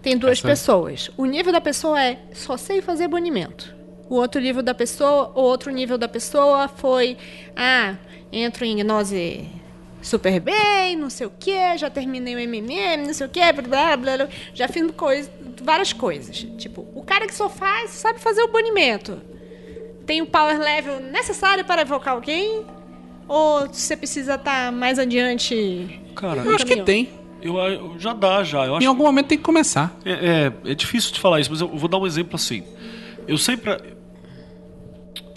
Tem duas Essa- pessoas. O nível da pessoa é só sei fazer banimento. O outro nível da pessoa, o outro nível da pessoa foi ah, entro em gnose super bem, não sei o que, já terminei o MMM, não sei o que, blá, blá, blá, já fiz coisa, várias coisas. Tipo, o cara que só faz, sabe fazer o banimento. Tem o power level necessário para evocar alguém? Ou você precisa estar mais adiante? Cara, Eu acho que tem. eu, eu- já dá, já. Eu Em acho algum momento tem que começar. É, é, é difícil de falar isso, mas eu vou dar um exemplo assim. Eu sempre.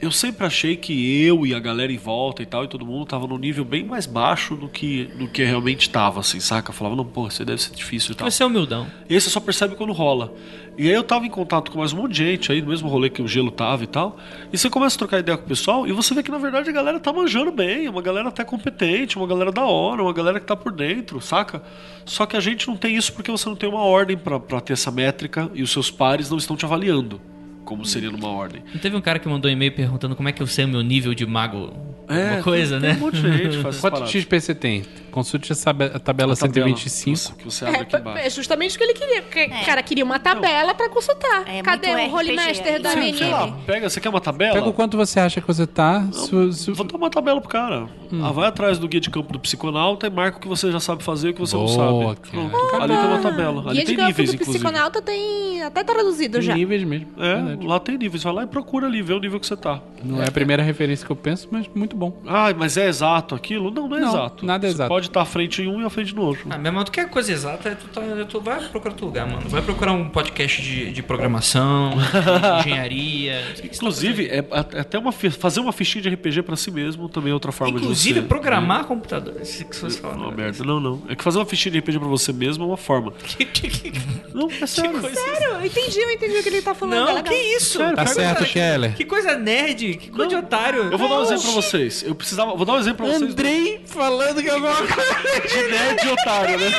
Eu sempre achei que eu e a galera em volta e tal, e todo mundo tava num nível bem mais baixo do que, do que realmente tava, assim, saca? Eu falava, não, pô, isso deve ser difícil e tal. Você é humildão. E aí você só percebe quando rola. E aí eu tava em contato com mais um monte de gente aí, no mesmo rolê que o gelo tava e tal. E você começa a trocar ideia com o pessoal e você vê que na verdade a galera tá manjando bem, uma galera até competente, uma galera da hora, uma galera que tá por dentro, saca? Só que a gente não tem isso porque você não tem uma ordem pra ter essa métrica e os seus pares não estão te avaliando, como seria numa ordem. Não teve um cara que mandou um e-mail perguntando como é que eu sei o meu nível de mago? É, Uma coisa, tem, né? Tem um monte de gente faz Quanto. XP você tem? Consulte a tabela A tabela 125. Que você abre aqui É, embaixo. é justamente o que ele queria. O cara queria uma tabela pra consultar. É Cadê o Holy Master da menina? Sei lá, pega, você quer uma tabela? Pega o quanto você acha que você tá. se- se- Vou dar uma tabela pro cara. Ah, vai atrás do guia de campo do psiconauta e marca o que você já sabe fazer e o que você Boa, não sabe. cara. Pronto. Ali tem uma tabela. Ali Guia de tem campo níveis, do inclusive. psiconauta tem até traduzido Tem já. níveis mesmo. É, verdade. lá tem níveis. Vai lá e procura ali, vê o nível que você tá. Não é a primeira referência que eu penso, mas muito bom. Ah, mas é exato aquilo? Não, não é Não, exato. nada é Você exato. pode estar à frente em um e à frente no outro. Ah, mesmo tu quer coisa exata, tu, tá, tu vai procurar outro lugar, mano. Vai procurar um podcast de, de programação, de engenharia. Inclusive, é é até uma, fazer uma fichinha de RPG pra si mesmo também é outra forma Inclusive, de você... programar computadores. Isso que vocês falam. Não, merda, não, não. É que fazer uma fichinha de RPG pra você mesmo é uma forma. Que, que, que, Não, é sério. coisa- Sério, eu entendi, eu entendi o que ele tá falando. é Não, legal. que isso? Sério, Tá pega- certo, coisa- Keller. Que coisa nerd, que coisa de otário. Eu vou dar um exemplo pra vocês. Eu precisava. Vou dar um exemplo pra vocês. Andrei falando que alguma coisa. De nerd e otário, né?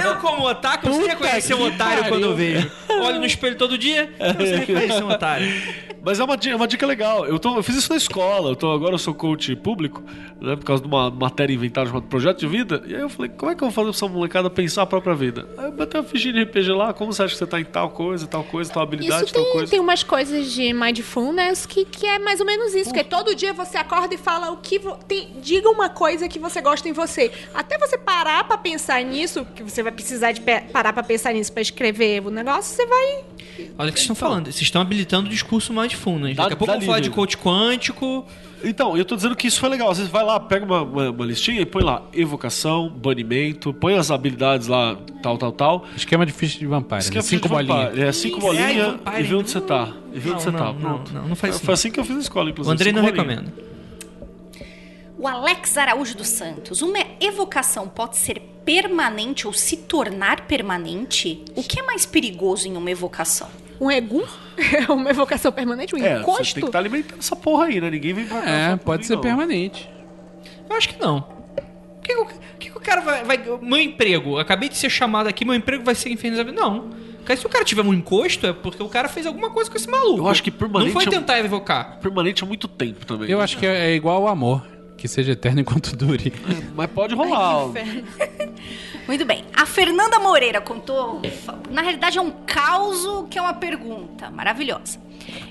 Eu, como otaku, eu sei reconhecer um otário pariu. quando eu vejo. Olho no espelho todo dia, eu sei reconhecer um otário. Mas é uma, é uma dica legal. Eu, tô, eu fiz isso na escola. Eu tô, agora eu sou coach público, né? Por causa de uma matéria inventada chamada Projeto de Vida. E aí eu falei, como é que eu vou fazer pra essa molecada pensar a própria vida? Aí eu botei uma fichinha de RPG lá, como você acha que você tá em tal coisa, tal coisa, tal habilidade, Isso tal tem, coisa. tem umas coisas de mindfulness que, que é mais ou menos isso. Que todo dia você acorda e fala o que. vo- tem- diga uma coisa que você gosta em você. Até você parar pra pensar nisso, que você vai precisar de parar pra pensar nisso pra escrever o negócio, você vai. Olha o que vocês estão falando. Vocês estão habilitando o discurso mindfulness. Dá- Daqui a pouco vamos falar de coach quântico. Então, eu tô dizendo que isso foi legal. Às vezes vai lá, pega uma, uma, uma listinha e põe lá evocação, banimento, põe as habilidades lá, tal, tal, tal. Esquema de ficha de vampire. Esquema né? Cinco de vampire. bolinhas. É, cinco bolinhas é, vampire, e vê onde você tá. E vê Não, onde você não, tá. não, Pronto. não, não faz isso, Foi não. assim que eu fiz na escola, O inclusive. Andrei não bolinhas. recomenda. O Alex Araújo dos Santos. Uma evocação pode ser permanente ou se tornar permanente? O que é mais perigoso em uma evocação? Um egum? É uma evocação permanente? Um É, você encosto? tem que estar alimentando essa porra aí, né? Ninguém vem pra cá. É, pode ser não. permanente. Eu acho que não. Por que, que o- que, o cara vai, vai. Meu emprego, acabei de ser chamado aqui, meu emprego vai ser infernizado. Não. Porque se o cara tiver um encosto, é porque o cara fez alguma coisa com esse maluco. Eu acho que permanente Não foi é um- tentar evocar. Permanente há muito tempo também. Eu acho que é igual o amor. Que seja eterno enquanto dure. Mas pode rolar. ó. Muito bem. A Fernanda Moreira contou. Na realidade, é um caos que é uma pergunta maravilhosa.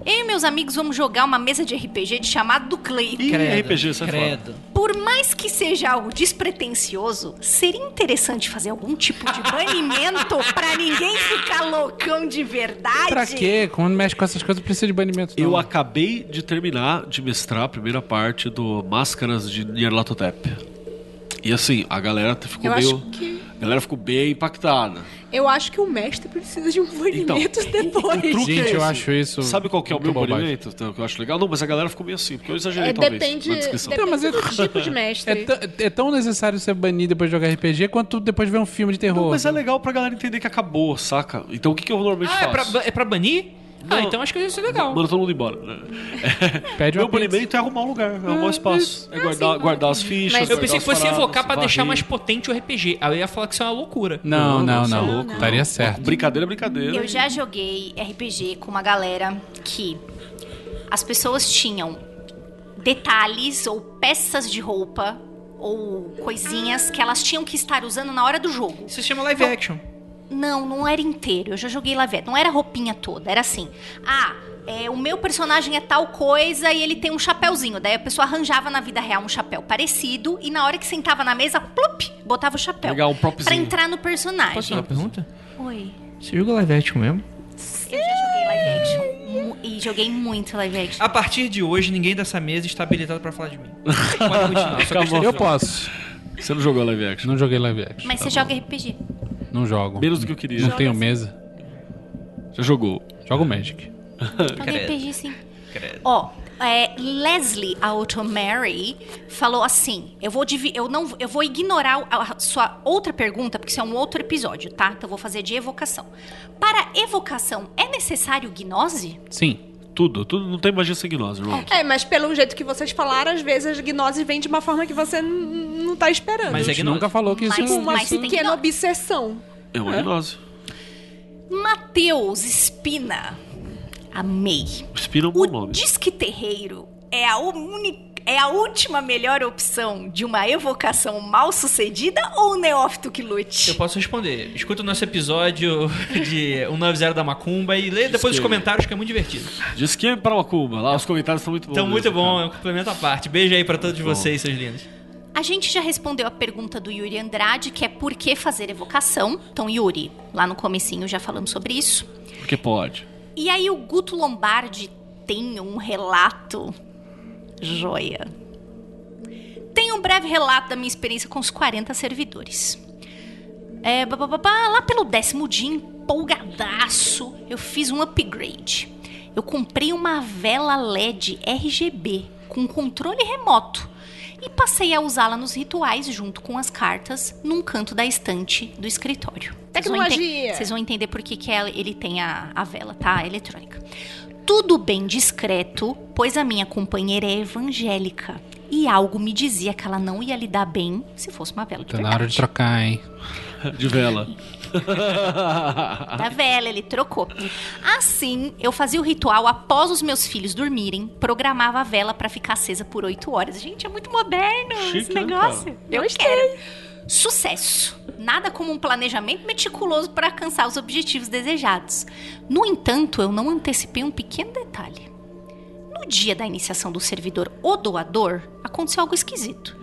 Eu e meus amigos vamos jogar uma mesa de RPG de chamado do Cleiton. Ih, RPG, sai fora. credo. Por mais que seja algo despretensioso, seria interessante fazer algum tipo de banimento pra ninguém ficar loucão de verdade? Pra quê? Quando mexe com essas coisas, precisa de banimento. Eu não. acabei de terminar de mestrar a primeira parte do Máscaras de Nyarlathotep. E assim, a galera ficou Eu meio... acho que. A galera ficou bem impactada. Eu acho que o mestre precisa de um banimento Então, depois. o truque Gente, é eu acho isso Sabe qual que é o meu bobagem. banimento? Então, que eu acho legal? Não, mas a galera ficou meio assim, porque eu exagerei É, talvez depende, na descrição. depende mas é- do tipo de É, mestre. tã- é tão necessário ser banido depois de jogar RPG quanto depois de ver um filme de terror. Não, mas é legal pra galera entender que acabou, saca? Então o que, que eu normalmente Ah, é faço? pra, é pra banir? Ah, Não. então acho que isso é legal. Manda todo mundo embora. Pede Meu banimento é arrumar um lugar, é arrumar um espaço. É guardar, guardar as fichas. Mas- Eu pensei que fosse evocar pra varrer. deixar mais potente o RPG. Aí eu ia falar que isso é uma loucura. Não, não, é não. louco. Estaria certo. Brincadeira é brincadeira. Eu já joguei RPG com uma galera que as pessoas tinham detalhes ou peças de roupa ou coisinhas que elas tinham que estar usando na hora do jogo. Isso se chama live action. Não, não era inteiro. Eu já joguei live action. Não era roupinha toda. Era assim. Ah, é, o meu personagem é tal coisa e ele tem um chapéuzinho. Daí a pessoa arranjava na vida real um chapéu parecido e na hora que sentava na mesa, plup, botava o chapéu. Legal, um Pra propzinho. entrar no personagem. Posso fazer uma pergunta? Oi. Você joga live action mesmo? Eu já joguei live action. E joguei muito live action. A partir de hoje, ninguém dessa mesa está habilitado pra falar de mim. Pode continuar. Só. Eu posso. Você não jogou live action? Não joguei live action. Mas você joga RPG. Não jogo. Menos do que eu queria. Não tenho mesa. Já jogou. Jogo Magic. Joga Credo. RPG sim. Credo. Ó, é, Leslie Automary falou assim: eu vou divi- eu não eu vou ignorar a, a sua outra pergunta, porque isso é um outro episódio, tá? Então eu vou fazer de evocação. Para evocação, é necessário gnose? Sim. Tudo, tudo não tem magia sem gnose, irmão. É, mas pelo jeito que vocês falaram, às vezes a gnose vem de uma forma que você não tá esperando. Mas A é gente gnose. nunca falou que isso Mas- Uma mas pequena obsessão. É uma gnose. Mateus Espina. Amei. Espina é um bom O nome. disque terreiro é a única é a última melhor opção de uma evocação mal sucedida ou o neófito que lute? Eu posso responder. Escuta o nosso episódio de 190 da Macumba e lê depois os que- comentários que é muito divertido. Diz que é para uma Cuba. Lá os comentários estão muito bons. Então, muito bom, é um complemento à parte. Beijo aí pra todos vocês, seus lindos. A gente já respondeu a pergunta do Yuri Andrade, que é por que fazer evocação. Então, Yuri, lá no comecinho já falamos sobre isso. Porque pode. E aí o Guto Lombardi tenho um relato joia. Tenho um breve relato da minha experiência com os 40 servidores. É, lá pelo décimo dia, empolgadaço, eu fiz um upgrade. Eu comprei uma vela LED RGB com controle remoto e passei a usá-la nos rituais junto com as cartas num canto da estante do escritório. Vocês vão ente- Tecnologia. Vão entender por que, que ela- ele tem a, a vela, tá? A eletrônica. Tudo bem discreto, pois a minha companheira é evangélica. E algo me dizia que ela não ia lidar bem se fosse uma vela de Tá na verdade. hora de trocar, hein? De vela. da vela, ele trocou. Assim, eu fazia o ritual após os meus filhos dormirem, programava a vela pra ficar acesa por 8 horas. Gente, é muito moderno Chique, esse né, negócio. eu quero. Sucesso. Nada como um planejamento meticuloso para alcançar os objetivos desejados. No entanto, eu não antecipei um pequeno detalhe. No dia da iniciação do servidor O Doador, aconteceu algo esquisito.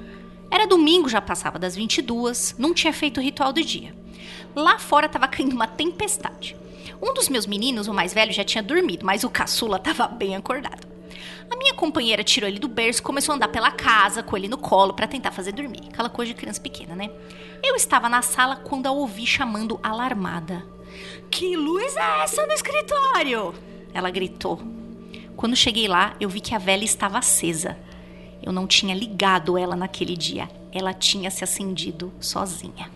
Era domingo, já passava das 22, não tinha feito o ritual do dia. Lá fora estava caindo uma tempestade. Um dos meus meninos, o mais velho, já tinha dormido, mas o caçula estava bem acordado. A minha companheira tirou ele do berço e começou a andar pela casa com ele no colo para tentar fazer dormir. Aquela coisa de criança pequena, né? Eu estava na sala quando a ouvi chamando alarmada. Que luz é essa no escritório? Ela gritou. Quando cheguei lá, eu vi que a vela estava acesa. Eu não tinha ligado ela naquele dia. Ela tinha se acendido sozinha.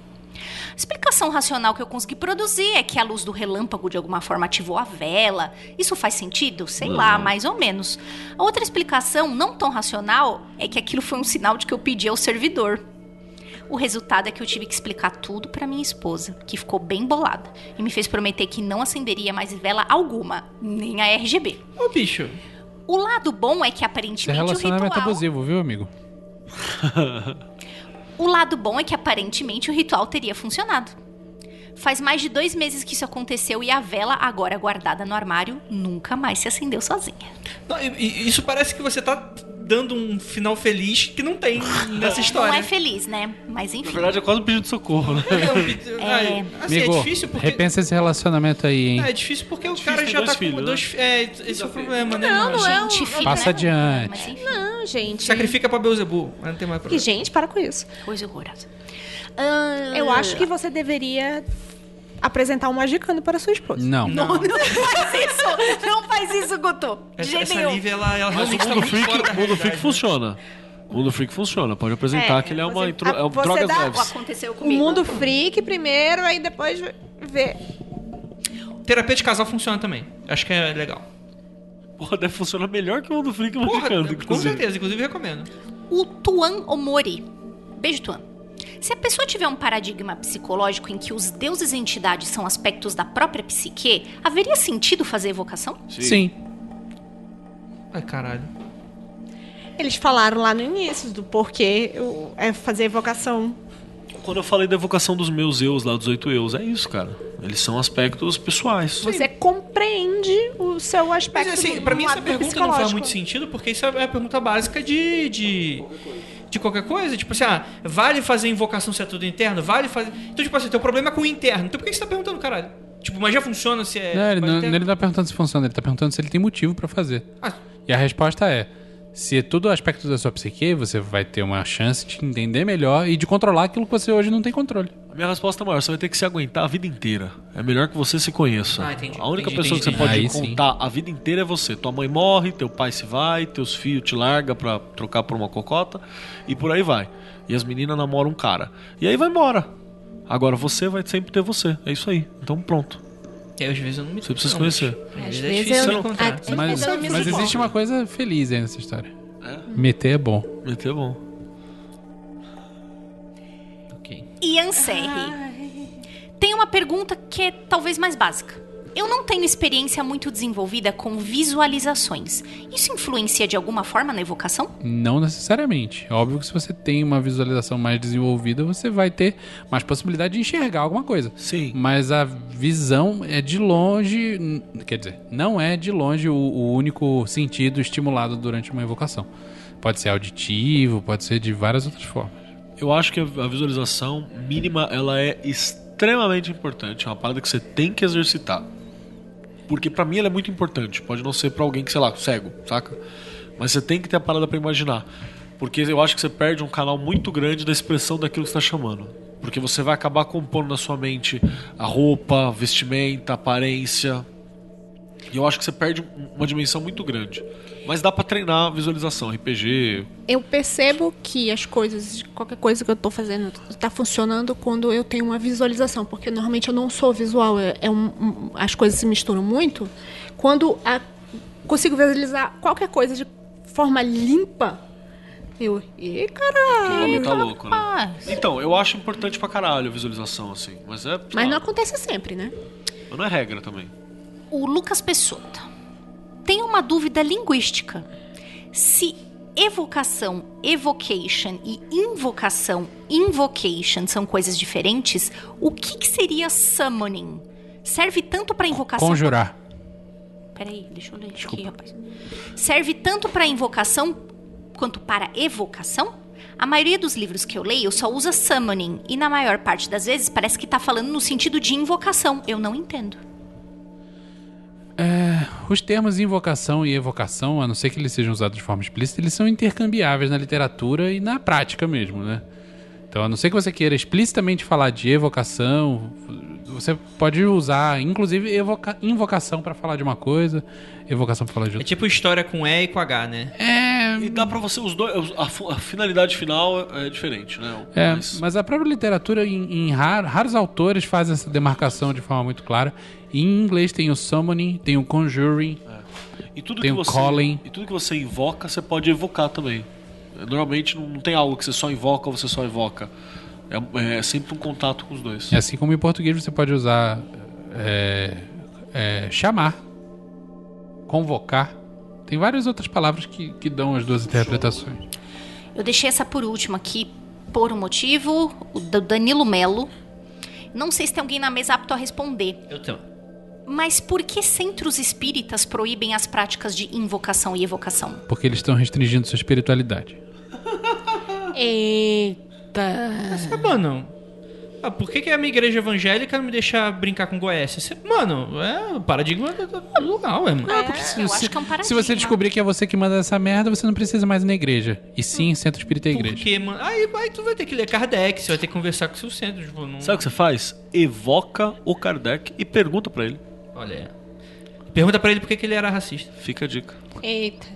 A explicação racional que eu consegui produzir é que a luz do relâmpago de alguma forma ativou a vela. Isso faz sentido? Sei lá, mais ou menos. A outra explicação, não tão racional, é que aquilo foi um sinal de que eu pedi ao servidor. O resultado é que eu tive que explicar tudo para minha esposa, que ficou bem bolada e me fez prometer que não acenderia mais vela alguma, nem a RGB. Ô, bicho. O lado bom é que é aparentemente o relacionamento ritual... abusivo, viu, amigo? O lado bom é que aparentemente o ritual teria funcionado. Faz mais de dois meses que isso aconteceu e a vela, agora guardada no armário, nunca mais se acendeu sozinha. Não, isso parece que você tá dando um final feliz que não tem nessa história. Não é feliz, né? Mas Na enfim. verdade, é quase um pedido de socorro, né? É, assim, amigo, é difícil porque. repensa esse relacionamento aí, hein? É difícil porque o Difícil cara já dois tá filhos, com né? dois. É, esse é o problema, né? Não, não é um- filho, Passa né? adiante. Mas enfim, Não, gente. Sacrifica pra Beuzebu, mas não tem mais Que, problema. gente, para com isso. coisa horrorosa. Ah, Eu acho que você deveria apresentar um magicano para sua esposa. Não. Não, não faz isso! Não faz isso, Guto! De Essa, jeito nenhum. Lívia, ela, ela Mas o tá mundo muito freak, o mundo freak funciona. O mundo freak funciona. Pode apresentar É, que ele é uma você- intro... é um você drogas dá- leves. Aconteceu O comigo. mundo freak primeiro, aí depois vê. Terapia de casal funciona também. Acho que é legal. Porra, deve funcionar melhor que o mundo freak Porra, magicando, com inclusive. certeza, inclusive recomendo. o Tuan Omori. Beijo, Tuan. Se a pessoa tiver um paradigma psicológico em que os deuses e entidades são aspectos da própria psique, haveria sentido fazer evocação? Sim. Ai, caralho. Eles falaram lá no início do porquê é fazer evocação. Quando eu falei da evocação dos meus eus lá, dos oito eus, é isso, cara. Eles são aspectos pessoais. Você compreende o seu aspecto Mas assim, do- pra do mim essa pergunta não faz muito sentido, porque isso é a pergunta básica de, de, de qualquer coisa. Tipo assim, ah, vale fazer invocação se é tudo interno? Vale fazer. Então, tipo assim, teu problema é com o interno. Então por que você tá perguntando, caralho? Tipo, mas já funciona se é. Não, ele, não, ele não tá perguntando se funciona, ele tá perguntando se ele tem motivo pra fazer. Ah, E a resposta é: se é tudo aspecto da sua psique, você vai ter uma chance de entender melhor e de controlar aquilo que você hoje não tem controle. Minha resposta é maior, você vai ter que se aguentar a vida inteira. É melhor que você se conheça. Ah, entendi, a única entendi, pessoa entendi, que você pode Aí sim. contar a vida inteira é você. Tua mãe morre, teu pai se vai, teus filhos te larga pra trocar por uma cocota e por aí vai. E as meninas namoram um cara. E aí vai embora. Agora você vai sempre ter você. É isso aí. Então pronto. e aí, às vezes eu não me Você precisa não, se conhecer. Às vezes é difícil eu não- encontrar. Mas, mas existe uma coisa feliz aí nessa história. Meter é bom. Meter é bom. Ian Serri. Tem uma pergunta que é talvez mais básica. Eu não tenho experiência muito desenvolvida com visualizações. Isso influencia de alguma forma na evocação? Não necessariamente. É óbvio que se você tem uma visualização mais desenvolvida, você vai ter mais possibilidade de enxergar alguma coisa. Sim. Mas a visão é de longe. Quer dizer, não é de longe o, o único sentido estimulado durante uma evocação. Pode ser auditivo, pode ser de várias outras formas. Eu acho que a visualização mínima ela é extremamente importante. É uma parada que você tem que exercitar. Porque pra mim ela é muito importante. Pode não ser pra alguém que, sei lá, cego, saca? Mas você tem que ter a parada pra imaginar. Porque eu acho que você perde um canal muito grande da expressão daquilo que você tá chamando. Porque você vai acabar compondo na sua mente a roupa, a vestimenta, a aparência. E eu acho que você perde uma dimensão muito grande. Mas dá pra treinar a visualização, RPG. Eu percebo que as coisas, qualquer coisa que eu tô fazendo, tá funcionando quando eu tenho uma visualização, porque normalmente eu não sou visual, é, é um- um- as coisas se misturam muito. Quando a- consigo visualizar qualquer coisa de forma limpa, eu, e O caralho. homem tá louco, né? Então, eu acho importante pra caralho a visualização, assim. Mas é. Mas lá, não acontece sempre, né? mas não é regra também. O Lucas Pessota tem uma dúvida linguística. Se evocação, evocation e invocação, invocation são coisas diferentes, o que, que seria summoning? Serve tanto para invocação. Conjurar. Peraí, deixa eu ler aqui, rapaz. Serve tanto para invocação quanto para evocação? A maioria dos livros que eu leio só usa summoning e na maior parte das vezes parece que tá falando no sentido de invocação. Eu não entendo. Os termos invocação e evocação, a não ser que eles sejam usados de forma explícita, eles são intercambiáveis na literatura e na prática mesmo, né? Então, a não ser que você queira explicitamente falar de evocação, você pode usar, inclusive, evoca- invocação para falar de uma coisa, evocação para falar de É outra. tipo história com E e com H, né? É, E dá pra você os dois. A, a finalidade final é diferente, né? É, Mas- mas a própria literatura, em, em rar- raros autores fazem essa demarcação de forma muito clara. Em inglês tem o summoning, tem o conjuring. E tudo Tem que o você calling. E tudo que você invoca, você pode evocar também. Normalmente não, não tem algo que você só invoca ou você só evoca. É, é sempre um contato com os dois. E assim como em português você pode usar é, é, chamar, convocar. Tem várias outras palavras que, que dão as duas interpretações. Eu deixei essa por último aqui por um motivo, o do Danilo Melo. Não sei se tem alguém na mesa apto a responder, Eu tenho. Mas por que centros espíritas proíbem as práticas de invocação e evocação? Porque eles estão restringindo sua espiritualidade. Eita. É, mano. Ah, por que, que a minha igreja evangélica não me deixa brincar com Goiás? Mano, é o paradigma do lugar, ué, mano. É, Se, eu se- acho que é um paradigma. se você descobrir que é você que manda essa merda, você não precisa mais ir na igreja. E sim, centro espírita é Por igreja. quê, mano? Aí, aí tu vai ter que ler Kardec, você vai ter que conversar com o seu centro. Tipo, não... Sabe o que você faz? Evoca o Kardec e pergunta pra ele. Olha. é. Pergunta pra ele por que, que ele era racista. Fica a dica. Eita.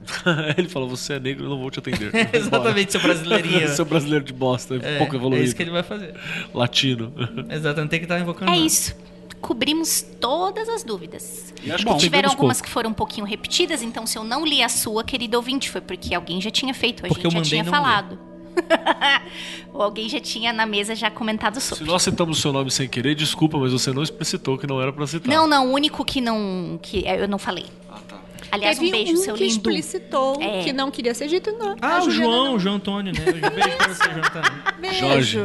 ele falou: Você é negro, eu não vou te atender. Exatamente, seu brasileirinho. Seu brasileiro de bosta, É, pouco é evoluído. isso que ele vai fazer. Latino. Exatamente, tem que estar invocando. É nada. isso. Cobrimos todas as dúvidas. E acho Bom, que Tiveram algumas pouco. que foram um pouquinho repetidas, então se eu não li a sua, querido ouvinte, foi porque alguém já tinha feito, a Porque eu gente já tinha falado. Ou alguém já tinha na mesa já comentado Se sobre. nós citamos o seu nome sem querer, desculpa, mas você não explicitou que não era pra citar. Não, não, o único que não. que eu não falei. Ah, tá. Aliás, Teve um beijo, seu que lindo. explicitou É. que não queria ser dito, não. Ah, A o João, não. o João Antônio, né? Um beijo pra você, João Antônio. Beijo. Jorge.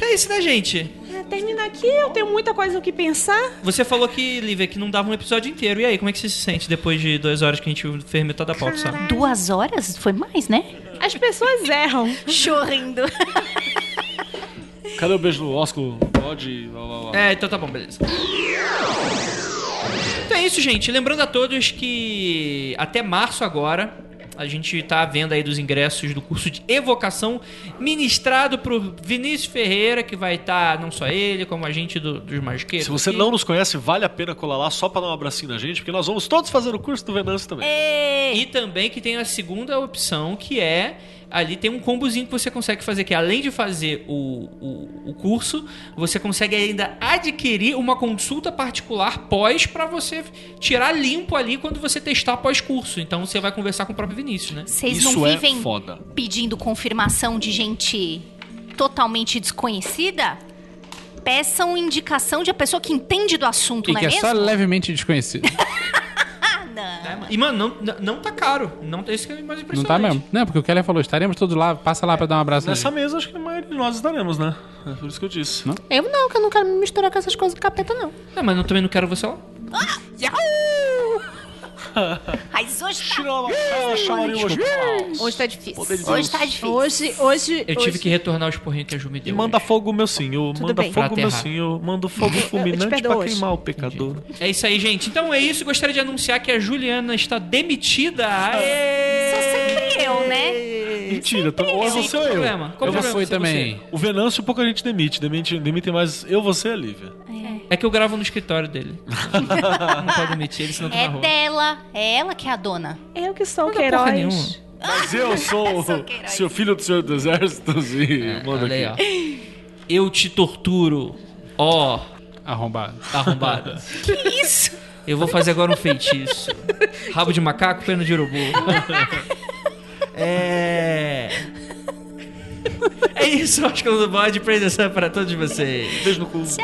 É isso, né, gente? É, termina aqui, eu tenho muita coisa o que pensar. Você falou que, Lívia, que não dava um episódio inteiro. E aí, como é que você se sente depois de duas horas que a gente fez metade da pauta só? Duas horas? Foi mais, né? As pessoas erram. Chorrindo. Cadê o beijo no Oscar? Pode. Lá, lá, lá. É, então tá bom, beleza. Então é isso, gente. Lembrando a todos que até março agora a gente tá vendo aí dos ingressos do curso de evocação ministrado pro Vinícius Ferreira, que vai estar não só ele, como a gente do- dos Masqueiros. Se você aqui. não nos conhece, vale a pena colar lá só pra dar um abracinho na gente, porque nós vamos todos fazer o curso do Venâncio também. E também que tem a segunda opção, que é. Ali tem um combozinho que você consegue fazer, que além de fazer o, o, o curso, você consegue ainda adquirir uma consulta particular pós pra você tirar limpo ali quando você testar pós-curso. Então você vai conversar com o próprio Vinícius, né? Vocês Isso não é vivem foda. pedindo confirmação de gente totalmente desconhecida? Peçam indicação de a pessoa que entende do assunto, E não que é é mesmo? só levemente desconhecido. Ah, não. É, mano. E, mano, não, não, não tá caro. Não, esse que é o mais Não impressionante. tá mesmo. Não, porque o Keller falou, estaremos todos lá, passa lá pra dar um abraço. Nessa nele. mesa, acho que a maioria de nós estaremos, né? É por isso que eu disse. Não? Eu não, que eu não quero me misturar com essas coisas do capeta, não. Não, mas eu também não quero você lá. Mas hoje tá, hoje. Tá difícil. Hoje tá difícil. Hoje, hoje. Eu tive hoje- que retornar os porrinhos que a Ju me E deu. manda hoje. fogo, meu senhor. Tudo manda bem. fogo, meu senhor. Manda fogo fulminante pra hoje. queimar o pecador. É isso aí, gente. Então é isso. Gostaria de anunciar que a Juliana está demitida. Aê! Sou sempre eu, né? Mentira, tô, ou é você ou eu. problema? Qual eu problema é também. O Venâncio pouca gente demite. Demite, demite mais eu, você e a Lívia. É que eu gravo no escritório dele. não pode demitir ele, senão tá na É dela. É ela que é a dona. Eu que sou o Não Queiroz. nenhuma. Mas eu sou Sou Queiroz. seu filho do senhor dos exércitos e manda Olha aí, aqui. ó. Eu te torturo, ó Arrombado. arrombada. Que isso? Eu vou fazer agora um feitiço. Rabo de macaco, pena de urubu. É. É isso, acho que eu não pode apresentação para todos vocês. Beijo no cu. Praise,